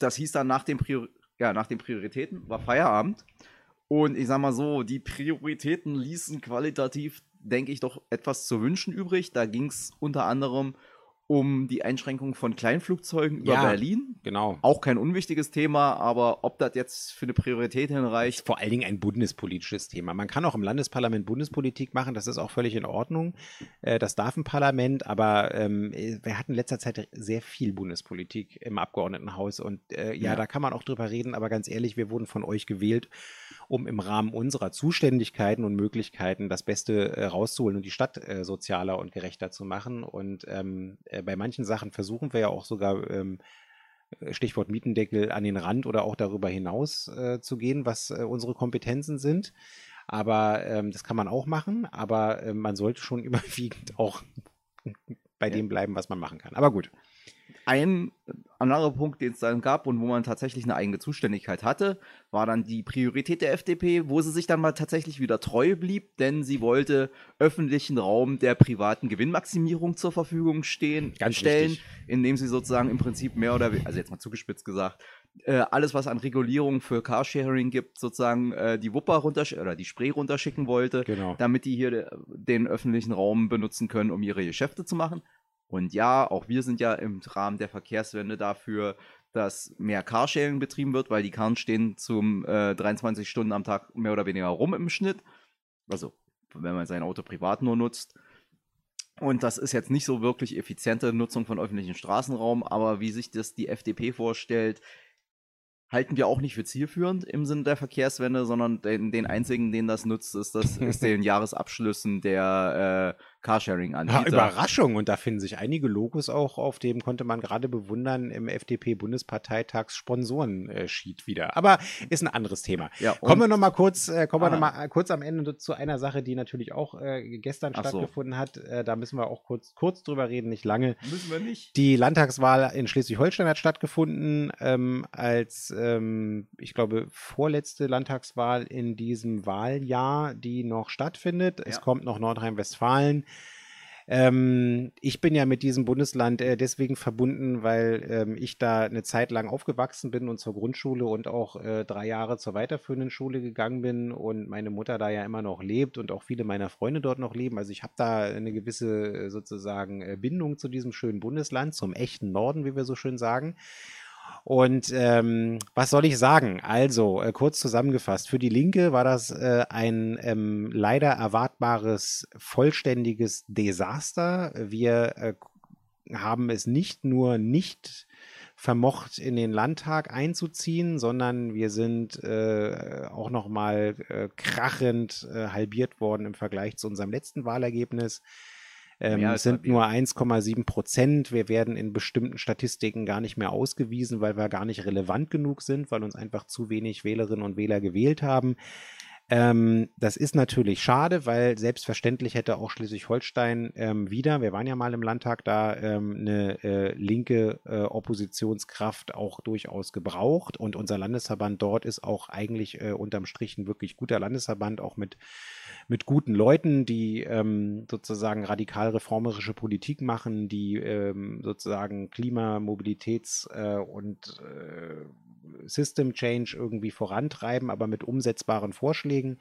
das hieß dann nach den, Prior ja, nach den Prioritäten, war Feierabend. Und ich sag mal so, die Prioritäten ließen qualitativ, denke ich, doch etwas zu wünschen übrig. Da ging es unter anderem um die Einschränkung von Kleinflugzeugen über Ja. Berlin. Genau. Auch kein unwichtiges Thema, aber ob das jetzt für eine Priorität hinreicht, vor allen Dingen ein bundespolitisches Thema. Man kann auch im Landesparlament Bundespolitik machen, das ist auch völlig in Ordnung. Äh, Das darf ein Parlament, aber ähm, wir hatten in letzter Zeit sehr viel Bundespolitik im Abgeordnetenhaus und äh, ja, Ja. da kann man auch drüber reden, aber ganz ehrlich, wir wurden von euch gewählt, um im Rahmen unserer Zuständigkeiten und Möglichkeiten das Beste äh, rauszuholen und die Stadt äh, sozialer und gerechter zu machen. Und ähm, äh, bei manchen Sachen versuchen wir ja auch sogar ähm, Stichwort Mietendeckel an den Rand oder auch darüber hinaus äh, zu gehen, was äh, unsere Kompetenzen sind. Aber ähm, das kann man auch machen, aber äh, man sollte schon überwiegend auch bei Ja. dem bleiben, was man machen kann. Aber gut. Ein anderer Punkt, den es dann gab und wo man tatsächlich eine eigene Zuständigkeit hatte, war dann die Priorität der FDP, wo sie sich dann mal tatsächlich wieder treu blieb, denn sie wollte öffentlichen Raum der privaten Gewinnmaximierung zur Verfügung stehen, Ganz stellen, wichtig. indem sie sozusagen im Prinzip mehr oder weniger, also jetzt mal zugespitzt gesagt, äh, alles, was an Regulierung für Carsharing gibt, sozusagen äh, die Wupper runtersch oder die Spree runterschicken wollte, Genau. damit die hier de- den öffentlichen Raum benutzen können, um ihre Geschäfte zu machen. Und ja, auch wir sind ja im Rahmen der Verkehrswende dafür, dass mehr Carsharing betrieben wird, weil die Karren stehen zum äh, 23 Stunden am Tag mehr oder weniger rum im Schnitt. Also, wenn man sein Auto privat nur nutzt. Und das ist jetzt nicht so wirklich effiziente Nutzung von öffentlichem Straßenraum, aber wie sich das die FDP vorstellt, halten wir auch nicht für zielführend im Sinne der Verkehrswende, sondern den, den einzigen, den das nutzt, ist das ist den Jahresabschlüssen der äh, Ja, Carsharing-Anbieter. Überraschung. Und da finden sich einige Logos auch, auf dem konnte man gerade bewundern im FDP-Bundesparteitags-Sponsoren-Sheet wieder. Aber ist ein anderes Thema. Ja, Kommen wir noch mal kurz, äh, kommen wir Ah. noch mal, äh, kurz am Ende zu einer Sache, die natürlich auch äh, gestern Ach so. stattgefunden hat. Äh, da müssen wir auch kurz, kurz drüber reden, nicht lange. Müssen wir nicht. Die Landtagswahl in Schleswig-Holstein hat stattgefunden, ähm, als, ähm, ich glaube, vorletzte Landtagswahl in diesem Wahljahr, die noch stattfindet. Es Ja. kommt noch Nordrhein-Westfalen. Ähm, ich bin ja mit diesem Bundesland äh, deswegen verbunden, weil ähm, ich da eine Zeit lang aufgewachsen bin und zur Grundschule und auch äh, drei Jahre zur weiterführenden Schule gegangen bin und meine Mutter da ja immer noch lebt und auch viele meiner Freunde dort noch leben. Also ich habe da eine gewisse äh, sozusagen äh, Bindung zu diesem schönen Bundesland, zum echten Norden, wie wir so schön sagen. Und ähm, was soll ich sagen? Also, äh, kurz zusammengefasst, für die Linke war das äh, ein ähm, leider erwartbares, vollständiges Desaster. Wir äh, haben es nicht nur nicht vermocht, in den Landtag einzuziehen, sondern wir sind äh, auch nochmal äh, krachend äh, halbiert worden im Vergleich zu unserem letzten Wahlergebnis. Ähm, sind halbiert. nur 1,7 Prozent. Wir werden in bestimmten Statistiken gar nicht mehr ausgewiesen, weil wir gar nicht relevant genug sind, weil uns einfach zu wenig Wählerinnen und Wähler gewählt haben. Ähm, das ist natürlich schade, weil selbstverständlich hätte auch Schleswig-Holstein ähm, wieder, wir waren ja mal im Landtag da, ähm, eine äh, linke äh, Oppositionskraft auch durchaus gebraucht. Und unser Landesverband dort ist auch eigentlich äh, unterm Strich ein wirklich guter Landesverband, auch mit, mit guten Leuten, die ähm, sozusagen radikal reformerische Politik machen, die ähm, sozusagen Klima-, Mobilitäts- äh, und äh, System Change irgendwie vorantreiben, aber mit umsetzbaren Vorschlägen.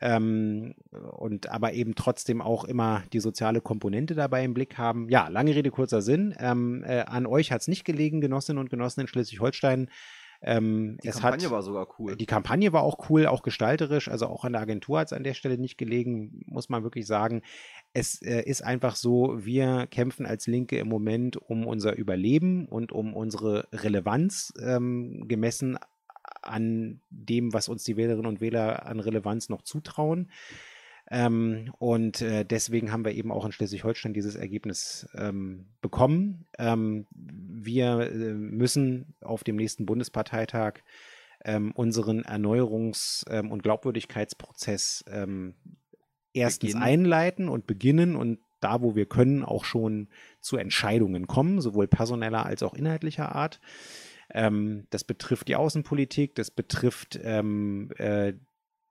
Ähm, und aber eben trotzdem auch immer die soziale Komponente dabei im Blick haben. Ja, lange Rede, kurzer Sinn. Ähm, äh, an euch hat es nicht gelegen, Genossinnen und Genossen in Schleswig-Holstein. Ähm, die Kampagne hat, war sogar cool. Die Kampagne war auch cool, auch gestalterisch, also auch an der Agentur hat es an der Stelle nicht gelegen, muss man wirklich sagen. Es äh, ist einfach so, wir kämpfen als Linke im Moment um unser Überleben und um unsere Relevanz ähm, gemessen an dem, was uns die Wählerinnen und Wähler an Relevanz noch zutrauen. Ähm, und äh, deswegen haben wir eben auch in Schleswig-Holstein dieses Ergebnis ähm, bekommen. Ähm, wir äh, müssen auf dem nächsten Bundesparteitag ähm, unseren Erneuerungs- ähm, und Glaubwürdigkeitsprozess ähm, erstens beginnen. einleiten und beginnen und da, wo wir können, auch schon zu Entscheidungen kommen, sowohl personeller als auch inhaltlicher Art. Ähm, das betrifft die Außenpolitik, das betrifft ähm, äh,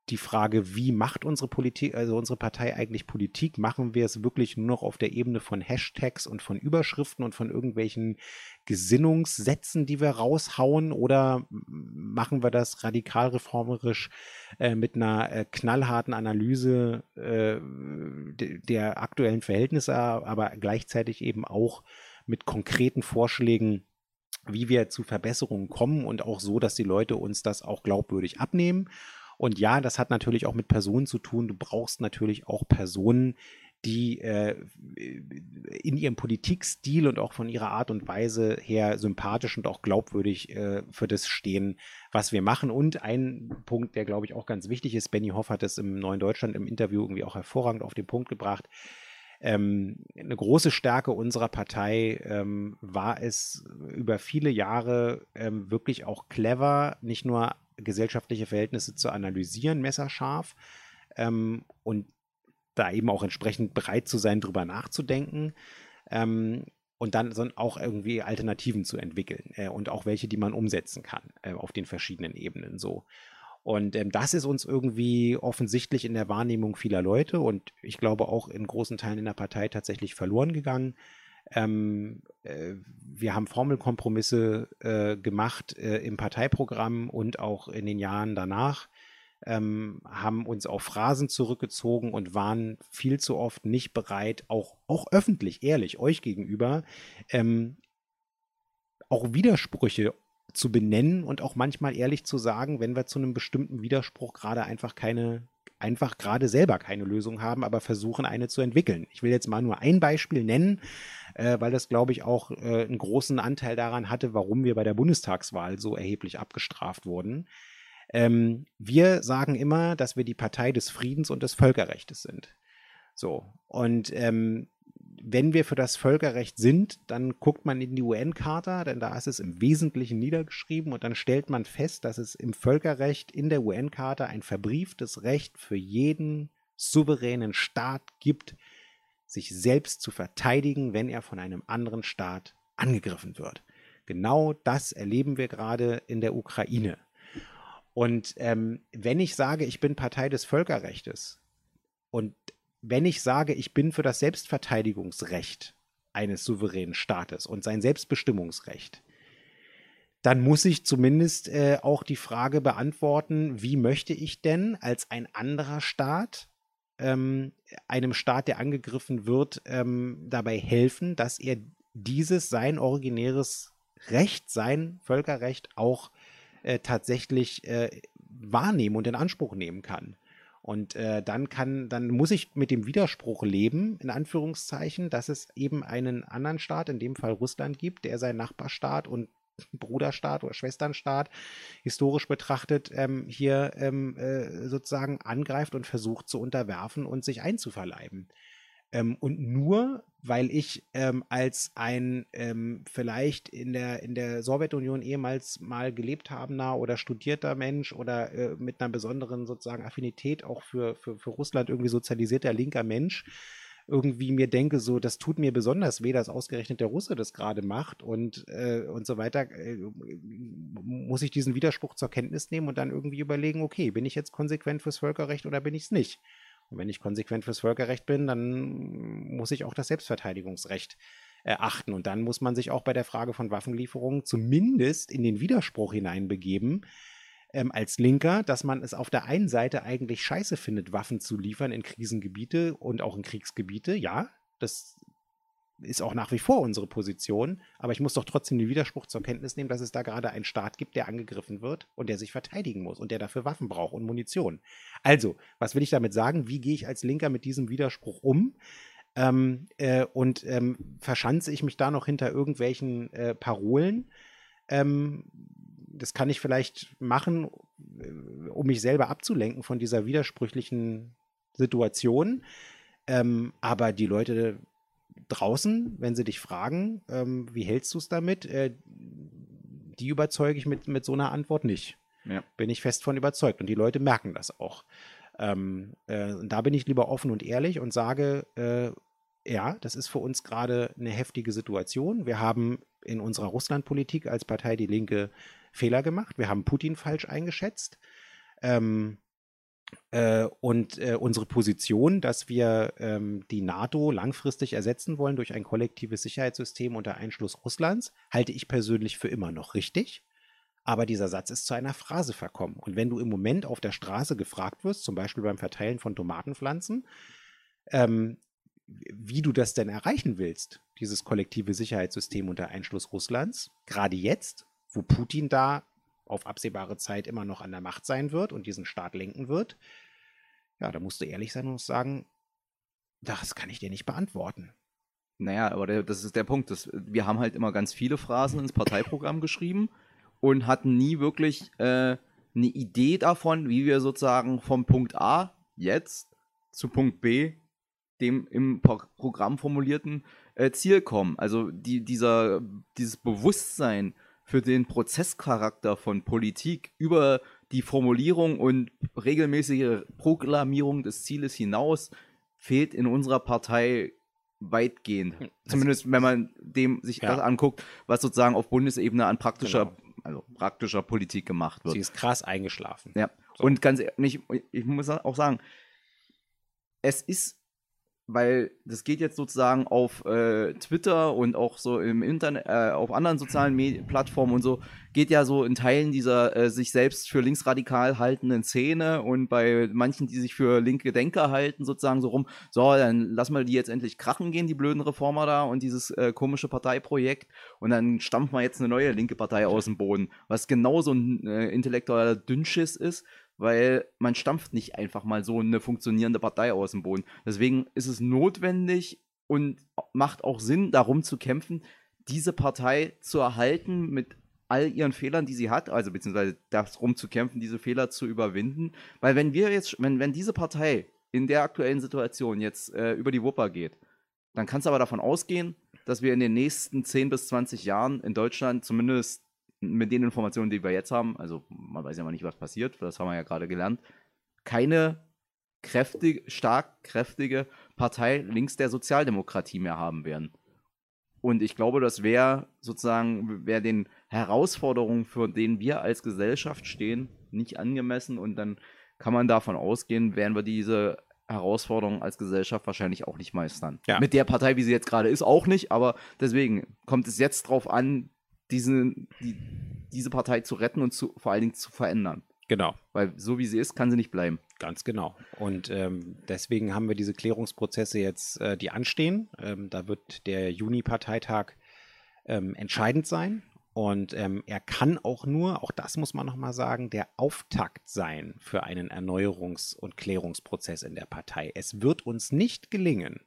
die Frage, wie macht unsere Politik, also unsere Partei eigentlich Politik? Machen wir es wirklich nur noch auf der Ebene von Hashtags und von Überschriften und von irgendwelchen Gesinnungssätzen, die wir raushauen? Oder machen wir das radikal reformerisch äh, mit einer äh, knallharten Analyse äh, der aktuellen Verhältnisse, aber gleichzeitig eben auch mit konkreten Vorschlägen, wie wir zu Verbesserungen kommen und auch so, dass die Leute uns das auch glaubwürdig abnehmen. Und ja, das hat natürlich auch mit Personen zu tun. Du brauchst natürlich auch Personen, die äh, in ihrem Politikstil und auch von ihrer Art und Weise her sympathisch und auch glaubwürdig äh, für das stehen, was wir machen. Und ein Punkt, der glaube ich auch ganz wichtig ist, Benny Hoff hat es im Neuen Deutschland im Interview irgendwie auch hervorragend auf den Punkt gebracht. Ähm, eine große Stärke unserer Partei ähm, war es über viele Jahre ähm, wirklich auch clever, nicht nur gesellschaftliche Verhältnisse zu analysieren, messerscharf ähm, und da eben auch entsprechend bereit zu sein, drüber nachzudenken ähm, und dann auch irgendwie Alternativen zu entwickeln äh, und auch welche, die man umsetzen kann äh, auf den verschiedenen Ebenen so. Und ähm, das ist uns irgendwie offensichtlich in der Wahrnehmung vieler Leute und ich glaube auch in großen Teilen in der Partei tatsächlich verloren gegangen. Ähm, äh, wir haben Formelkompromisse äh, gemacht äh, im Parteiprogramm und auch in den Jahren danach, ähm, haben uns auf Phrasen zurückgezogen und waren viel zu oft nicht bereit, auch, auch öffentlich, ehrlich, euch gegenüber, ähm, auch Widersprüche zu benennen und auch manchmal ehrlich zu sagen, wenn wir zu einem bestimmten Widerspruch gerade einfach keine einfach gerade selber keine Lösung haben, aber versuchen, eine zu entwickeln. Ich will jetzt mal nur ein Beispiel nennen, äh, weil das, glaube ich, auch äh, einen großen Anteil daran hatte, warum wir bei der Bundestagswahl so erheblich abgestraft wurden. Ähm, wir sagen immer, dass wir die Partei des Friedens und des Völkerrechts sind. So, und ähm, wenn wir für das Völkerrecht sind, dann guckt man in die UN-Charta, denn da ist es im Wesentlichen niedergeschrieben und dann stellt man fest, dass es im Völkerrecht in der UN-Charta ein verbrieftes Recht für jeden souveränen Staat gibt, sich selbst zu verteidigen, wenn er von einem anderen Staat angegriffen wird. Genau das erleben wir gerade in der Ukraine. Und ähm, wenn ich sage, ich bin Partei des Völkerrechtes und wenn ich sage, ich bin für das Selbstverteidigungsrecht eines souveränen Staates und sein Selbstbestimmungsrecht, dann muss ich zumindest äh, auch die Frage beantworten, wie möchte ich denn als ein anderer Staat ähm, einem Staat, der angegriffen wird, ähm, dabei helfen, dass er dieses sein originäres Recht, sein Völkerrecht auch äh, tatsächlich äh, wahrnehmen und in Anspruch nehmen kann. Und äh, dann kann, dann muss ich mit dem Widerspruch leben, in Anführungszeichen, dass es eben einen anderen Staat, in dem Fall Russland gibt, der sein Nachbarstaat und Bruderstaat oder Schwesternstaat historisch betrachtet ähm, hier ähm, äh, sozusagen angreift und versucht zu unterwerfen und sich einzuverleiben. Ähm, und nur weil ich ähm, als ein ähm, vielleicht in der, in der Sowjetunion ehemals mal gelebt habender oder studierter Mensch oder äh, mit einer besonderen sozusagen Affinität auch für, für, für Russland irgendwie sozialisierter linker Mensch irgendwie mir denke, so, das tut mir besonders weh, dass ausgerechnet der Russe das gerade macht und, äh, und so weiter, äh, muss ich diesen Widerspruch zur Kenntnis nehmen und dann irgendwie überlegen, okay, bin ich jetzt konsequent fürs Völkerrecht oder bin ich es nicht? Und wenn ich konsequent fürs Völkerrecht bin, dann muss ich auch das Selbstverteidigungsrecht äh, achten. Und dann muss man sich auch bei der Frage von Waffenlieferungen zumindest in den Widerspruch hineinbegeben, ähm, als Linker, dass man es auf der einen Seite eigentlich scheiße findet, Waffen zu liefern in Krisengebiete und auch in Kriegsgebiete. Ja, das ist auch nach wie vor unsere Position, aber ich muss doch trotzdem den Widerspruch zur Kenntnis nehmen, dass es da gerade einen Staat gibt, der angegriffen wird und der sich verteidigen muss und der dafür Waffen braucht und Munition. Also, was will ich damit sagen? Wie gehe ich als Linker mit diesem Widerspruch um? Ähm, äh, und ähm, verschanze ich mich da noch hinter irgendwelchen äh, Parolen? Ähm, das kann ich vielleicht machen, äh, um mich selber abzulenken von dieser widersprüchlichen Situation. Ähm, aber die Leute draußen, wenn sie dich fragen, ähm, wie hältst du es damit, äh, die überzeuge ich mit, mit so einer Antwort nicht. Ja. Bin ich fest von überzeugt. Und die Leute merken das auch. Ähm, äh, da bin ich lieber offen und ehrlich und sage, äh, ja, das ist für uns gerade eine heftige Situation. Wir haben in unserer Russlandpolitik als Partei Die Linke Fehler gemacht. Wir haben Putin falsch eingeschätzt. Ähm, äh, und äh, unsere Position, dass wir ähm, die NATO langfristig ersetzen wollen durch ein kollektives Sicherheitssystem unter Einschluss Russlands, halte ich persönlich für immer noch richtig. Aber dieser Satz ist zu einer Phrase verkommen. Und wenn du im Moment auf der Straße gefragt wirst, zum Beispiel beim Verteilen von Tomatenpflanzen, ähm, wie du das denn erreichen willst, dieses kollektive Sicherheitssystem unter Einschluss Russlands, gerade jetzt, wo Putin da auf absehbare Zeit immer noch an der Macht sein wird und diesen Staat lenken wird, ja, da musst du ehrlich sein und sagen, das kann ich dir nicht beantworten. Naja, aber der, das ist der Punkt. Das, wir haben halt immer ganz viele Phrasen ins Parteiprogramm geschrieben und hatten nie wirklich äh, eine Idee davon, wie wir sozusagen vom Punkt A jetzt zu Punkt B, dem im Programm formulierten äh, Ziel kommen. Also die, dieser, dieses Bewusstsein, für den Prozesscharakter von Politik über die Formulierung und regelmäßige Proklamierung des Zieles hinaus fehlt in unserer Partei weitgehend. Zumindest wenn man dem sich ja. das anguckt, was sozusagen auf Bundesebene an praktischer, genau. also praktischer Politik gemacht wird. Sie ist krass eingeschlafen. Ja. So. Und ganz ehrlich, ich muss auch sagen, es ist weil das geht jetzt sozusagen auf äh, Twitter und auch so im Internet, äh, auf anderen sozialen Medi Plattformen und so, geht ja so in Teilen dieser äh, sich selbst für linksradikal haltenden Szene und bei manchen, die sich für linke Denker halten, sozusagen so rum, so, dann lassen wir die jetzt endlich krachen gehen, die blöden Reformer da und dieses äh, komische Parteiprojekt und dann stampfen wir jetzt eine neue linke Partei aus dem Boden, was genau so ein äh, intellektueller Dünnschiss ist, weil man stampft nicht einfach mal so eine funktionierende Partei aus dem Boden. Deswegen ist es notwendig und macht auch Sinn, darum zu kämpfen, diese Partei zu erhalten mit all ihren Fehlern, die sie hat, also beziehungsweise darum zu kämpfen, diese Fehler zu überwinden. Weil wenn wir jetzt, wenn, wenn diese Partei in der aktuellen Situation jetzt äh, über die Wupper geht, dann kannst du aber davon ausgehen, dass wir in den nächsten 10 bis 20 Jahren in Deutschland zumindest mit den Informationen, die wir jetzt haben, also man weiß ja mal nicht, was passiert, das haben wir ja gerade gelernt, keine kräftig, stark kräftige Partei links der Sozialdemokratie mehr haben werden. Und ich glaube, das wäre sozusagen, wäre den Herausforderungen, für denen wir als Gesellschaft stehen, nicht angemessen. Und dann kann man davon ausgehen, werden wir diese Herausforderungen als Gesellschaft wahrscheinlich auch nicht meistern. Ja. Mit der Partei, wie sie jetzt gerade ist, auch nicht. Aber deswegen kommt es jetzt darauf an, diese, die, diese Partei zu retten und zu, vor allen Dingen zu verändern. Genau. Weil so wie sie ist, kann sie nicht bleiben. Ganz genau. Und ähm, deswegen haben wir diese Klärungsprozesse jetzt, äh, die anstehen. Ähm, da wird der Juni-Parteitag ähm, entscheidend sein. Und ähm, er kann auch nur, auch das muss man nochmal sagen, der Auftakt sein für einen Erneuerungs- und Klärungsprozess in der Partei. Es wird uns nicht gelingen,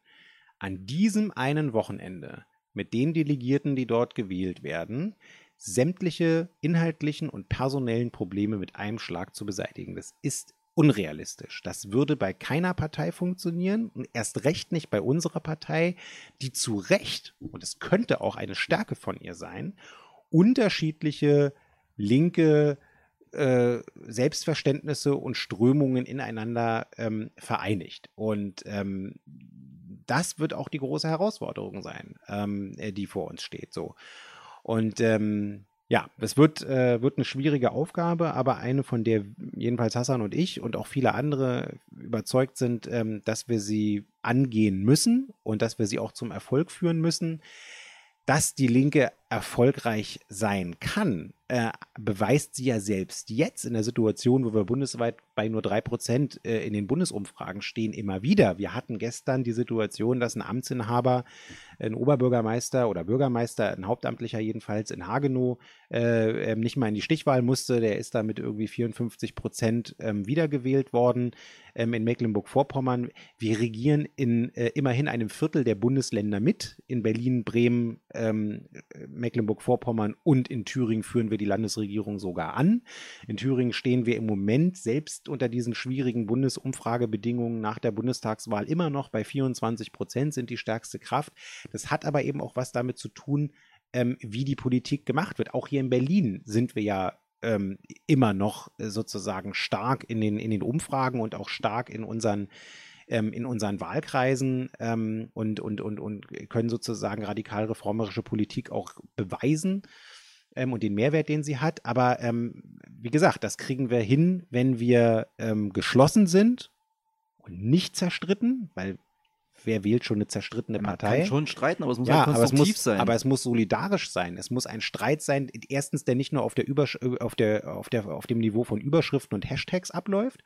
an diesem einen Wochenende mit den Delegierten, die dort gewählt werden, sämtliche inhaltlichen und personellen Probleme mit einem Schlag zu beseitigen. Das ist unrealistisch. Das würde bei keiner Partei funktionieren und erst recht nicht bei unserer Partei, die zu Recht, und es könnte auch eine Stärke von ihr sein, unterschiedliche linke äh, Selbstverständnisse und Strömungen ineinander ähm, vereinigt. Und ähm, das wird auch die große Herausforderung sein, ähm, äh, die vor uns steht. So. Und ähm, ja, es wird, äh, wird eine schwierige Aufgabe, aber eine, von der jedenfalls Hassan und ich und auch viele andere überzeugt sind, ähm, dass wir sie angehen müssen und dass wir sie auch zum Erfolg führen müssen. Dass die Linke erfolgreich sein kann, äh, beweist sie ja selbst jetzt in der Situation, wo wir bundesweit bei nur drei Prozent äh, in den Bundesumfragen stehen, immer wieder. Wir hatten gestern die Situation, dass ein Amtsinhaber, ein Oberbürgermeister oder Bürgermeister, ein Hauptamtlicher jedenfalls in Hagenow, äh, ähm, nicht mal in die Stichwahl musste. Der ist da mit irgendwie 54 Prozent ähm, wiedergewählt worden ähm, in Mecklenburg-Vorpommern. Wir regieren in äh, immerhin einem Viertel der Bundesländer mit. In Berlin, Bremen, ähm, Mecklenburg-Vorpommern und in Thüringen führen wir die Landesregierung sogar an. In Thüringen stehen wir im Moment selbst unter diesen schwierigen Bundesumfragebedingungen nach der Bundestagswahl immer noch bei 24 Prozent, sind die stärkste Kraft. Das hat aber eben auch was damit zu tun, ähm, wie die Politik gemacht wird. Auch hier in Berlin sind wir ja ähm, immer noch sozusagen stark in den, in den Umfragen und auch stark in unseren ähm, in unseren Wahlkreisen ähm, und, und, und, und können sozusagen radikal reformerische Politik auch beweisen ähm, und den Mehrwert, den sie hat. Aber ähm, wie gesagt, das kriegen wir hin, wenn wir ähm, geschlossen sind und nicht zerstritten, weil wer wählt schon eine zerstrittene Man Partei? Man kann schon streiten, aber es muss ja, halt konstruktiv aber es muss, sein. Aber es muss solidarisch sein. Es muss ein Streit sein, erstens, der nicht nur auf, der Übersch auf, der, auf, der, auf dem Niveau von Überschriften und Hashtags abläuft,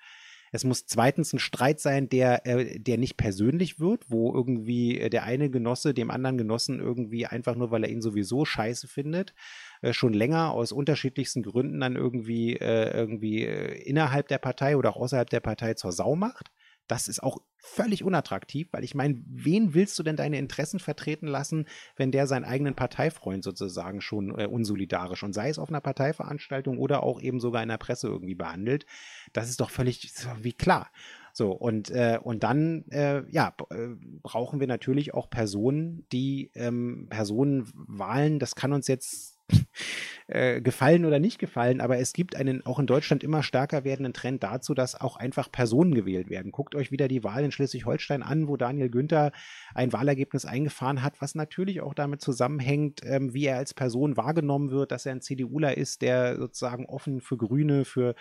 es muss zweitens ein Streit sein, der, äh, der nicht persönlich wird, wo irgendwie äh, der eine Genosse dem anderen Genossen irgendwie einfach nur, weil er ihn sowieso scheiße findet, äh, schon länger aus unterschiedlichsten Gründen dann irgendwie, äh, irgendwie äh, innerhalb der Partei oder auch außerhalb der Partei zur Sau macht. Das ist auch völlig unattraktiv, weil ich meine, wen willst du denn deine Interessen vertreten lassen, wenn der seinen eigenen Parteifreund sozusagen schon äh, unsolidarisch und sei es auf einer Parteiveranstaltung oder auch eben sogar in der Presse irgendwie behandelt? Das ist doch völlig wie klar. So, und, äh, und dann, äh, ja, äh, brauchen wir natürlich auch Personen, die ähm, Personenwahlen, das kann uns jetzt äh, gefallen oder nicht gefallen, aber es gibt einen auch in Deutschland immer stärker werdenden Trend dazu, dass auch einfach Personen gewählt werden. Guckt euch wieder die Wahl in Schleswig-Holstein an, wo Daniel Günther ein Wahlergebnis eingefahren hat, was natürlich auch damit zusammenhängt, ähm, wie er als Person wahrgenommen wird, dass er ein CDUler ist, der sozusagen offen für Grüne, für,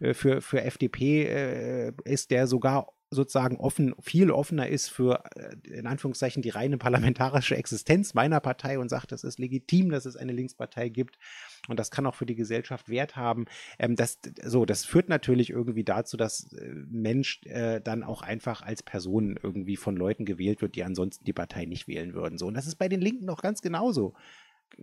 äh, für, für FDP äh, ist, der sogar sozusagen offen, viel offener ist für, äh, in Anführungszeichen, die reine parlamentarische Existenz meiner Partei und sagt, es ist legitim, dass es eine Linkspartei gibt und das kann auch für die Gesellschaft Wert haben. Ähm, das, so, das führt natürlich irgendwie dazu, dass äh, Mensch äh, dann auch einfach als Person irgendwie von Leuten gewählt wird, die ansonsten die Partei nicht wählen würden. So, und das ist bei den Linken auch ganz genauso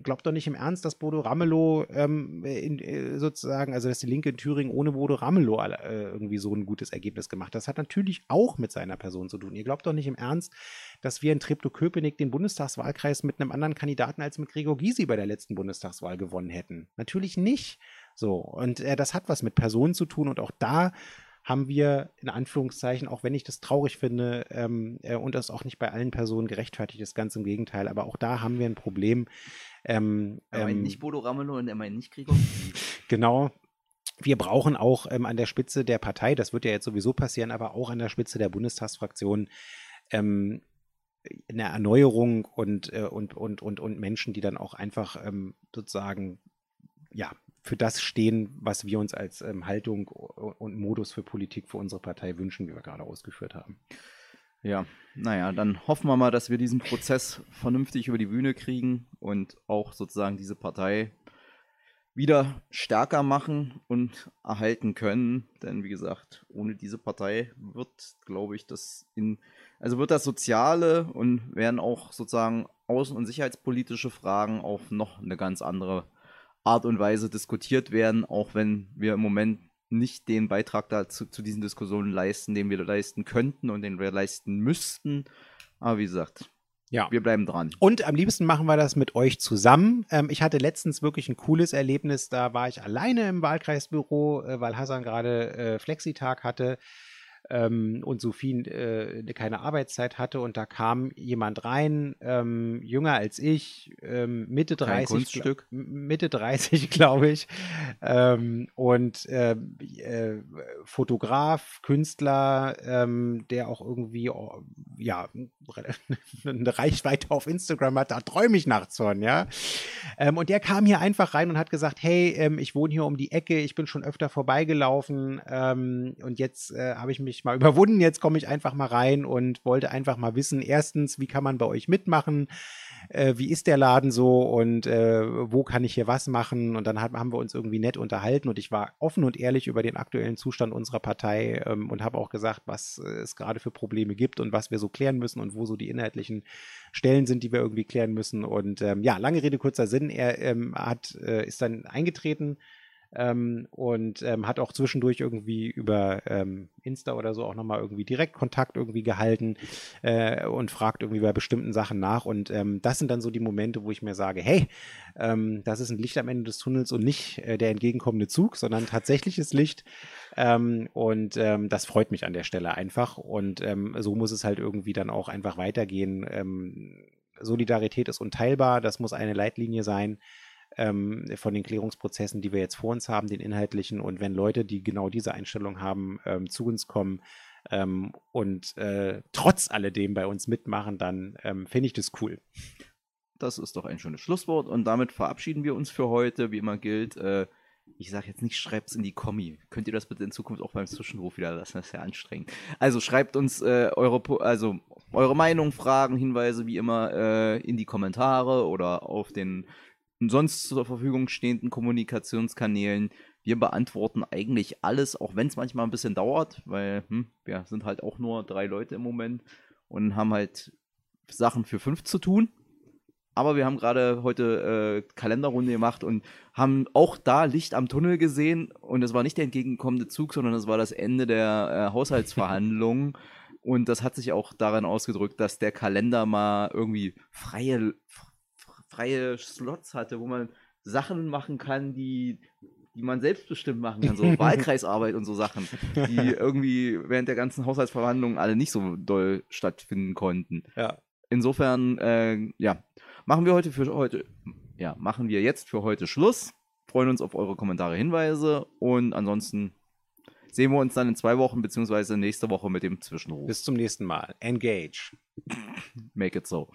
glaubt doch nicht im Ernst, dass Bodo Ramelow ähm, in, äh, sozusagen, also dass die Linke in Thüringen ohne Bodo Ramelow äh, irgendwie so ein gutes Ergebnis gemacht hat. Das hat natürlich auch mit seiner Person zu tun. Ihr glaubt doch nicht im Ernst, dass wir in Treptow-Köpenick den Bundestagswahlkreis mit einem anderen Kandidaten als mit Gregor Gysi bei der letzten Bundestagswahl gewonnen hätten. Natürlich nicht. So, und äh, das hat was mit Personen zu tun und auch da haben wir in Anführungszeichen, auch wenn ich das traurig finde ähm, äh, und das auch nicht bei allen Personen gerechtfertigt ist, ganz im Gegenteil, aber auch da haben wir ein Problem, ähm, er meint ähm, nicht Bodo Ramelow und er meint nicht Gregor. genau. Wir brauchen auch ähm, an der Spitze der Partei, das wird ja jetzt sowieso passieren, aber auch an der Spitze der Bundestagsfraktion ähm, eine Erneuerung und, äh, und, und, und, und Menschen, die dann auch einfach ähm, sozusagen ja, für das stehen, was wir uns als ähm, Haltung und Modus für Politik für unsere Partei wünschen, wie wir gerade ausgeführt haben. Ja, naja, dann hoffen wir mal, dass wir diesen Prozess vernünftig über die Bühne kriegen und auch sozusagen diese Partei wieder stärker machen und erhalten können. Denn wie gesagt, ohne diese Partei wird, glaube ich, das in, also wird das Soziale und werden auch sozusagen außen- und sicherheitspolitische Fragen auf noch eine ganz andere Art und Weise diskutiert werden, auch wenn wir im Moment nicht den Beitrag dazu zu diesen Diskussionen leisten, den wir leisten könnten und den wir leisten müssten. Aber wie gesagt, ja. Wir bleiben dran. Und am liebsten machen wir das mit euch zusammen. Ähm, ich hatte letztens wirklich ein cooles Erlebnis. Da war ich alleine im Wahlkreisbüro, äh, weil Hassan gerade äh, Flexitag hatte ähm, und Sophie äh, keine Arbeitszeit hatte. Und da kam jemand rein, ähm, jünger als ich, ähm, Mitte 30, Mitte 30, glaube ich, ähm, und äh, äh, Fotograf, Künstler, ähm, der auch irgendwie oh, ja eine Reichweite auf Instagram hat, da träume ich nachts von, ja. Ähm, und der kam hier einfach rein und hat gesagt, hey, ich wohne hier um die Ecke, ich bin schon öfter vorbeigelaufen und jetzt äh, habe ich mich mich mal überwunden. Jetzt komme ich einfach mal rein und wollte einfach mal wissen, erstens, wie kann man bei euch mitmachen? Äh, wie ist der Laden so und äh, wo kann ich hier was machen? Und dann hat, haben wir uns irgendwie nett unterhalten und ich war offen und ehrlich über den aktuellen Zustand unserer Partei ähm, und habe auch gesagt, was äh, es gerade für Probleme gibt und was wir so klären müssen und wo so die inhaltlichen Stellen sind, die wir irgendwie klären müssen. Und ähm, ja, lange Rede, kurzer Sinn. Er ähm, hat, äh, ist dann eingetreten ähm, und ähm, hat auch zwischendurch irgendwie über ähm, Insta oder so auch nochmal irgendwie direkt Kontakt irgendwie gehalten äh, und fragt irgendwie bei bestimmten Sachen nach. Und ähm, das sind dann so die Momente, wo ich mir sage, hey, ähm, das ist ein Licht am Ende des Tunnels und nicht äh, der entgegenkommende Zug, sondern tatsächliches Licht. Ähm, und das freut mich an der Stelle einfach. Und so muss es halt irgendwie dann auch einfach weitergehen. Solidarität ist unteilbar, das muss eine Leitlinie sein ähm, von den Klärungsprozessen, die wir jetzt vor uns haben, den inhaltlichen. Und wenn Leute, die genau diese Einstellung haben, ähm, zu uns kommen ähm, und äh, trotz alledem bei uns mitmachen, dann ähm, finde ich das cool. Das ist doch ein schönes Schlusswort und damit verabschieden wir uns für heute. Wie immer gilt, äh, ich sage jetzt nicht, schreibt es in die Kommi. Könnt ihr das bitte in Zukunft auch beim Zwischenruf wieder lassen? Das ist ja anstrengend. Also schreibt uns äh, eure, also eure Meinung, Fragen, Hinweise wie immer äh, in die Kommentare oder auf den sonst zur Verfügung stehenden Kommunikationskanälen. Wir beantworten eigentlich alles, auch wenn es manchmal ein bisschen dauert, weil hm, wir sind halt auch nur drei Leute im Moment und haben halt Sachen für fünf zu tun. Aber wir haben gerade heute äh, Kalenderrunde gemacht und haben auch da Licht am Tunnel gesehen. Und es war nicht der entgegenkommende Zug, sondern es war das Ende der äh, Haushaltsverhandlungen. und das hat sich auch daran ausgedrückt, dass der Kalender mal irgendwie freie, freie Slots hatte, wo man Sachen machen kann, die, die man selbstbestimmt machen kann, so Wahlkreisarbeit und so Sachen, die irgendwie während der ganzen Haushaltsverhandlungen alle nicht so doll stattfinden konnten. Ja. Insofern, äh, ja, machen wir heute für heute, ja, machen wir jetzt für heute Schluss. Freuen uns auf eure Kommentare, Hinweise und ansonsten sehen wir uns dann in zwei Wochen beziehungsweise nächste Woche mit dem Zwischenruf. Bis zum nächsten Mal. Engage. Make it so.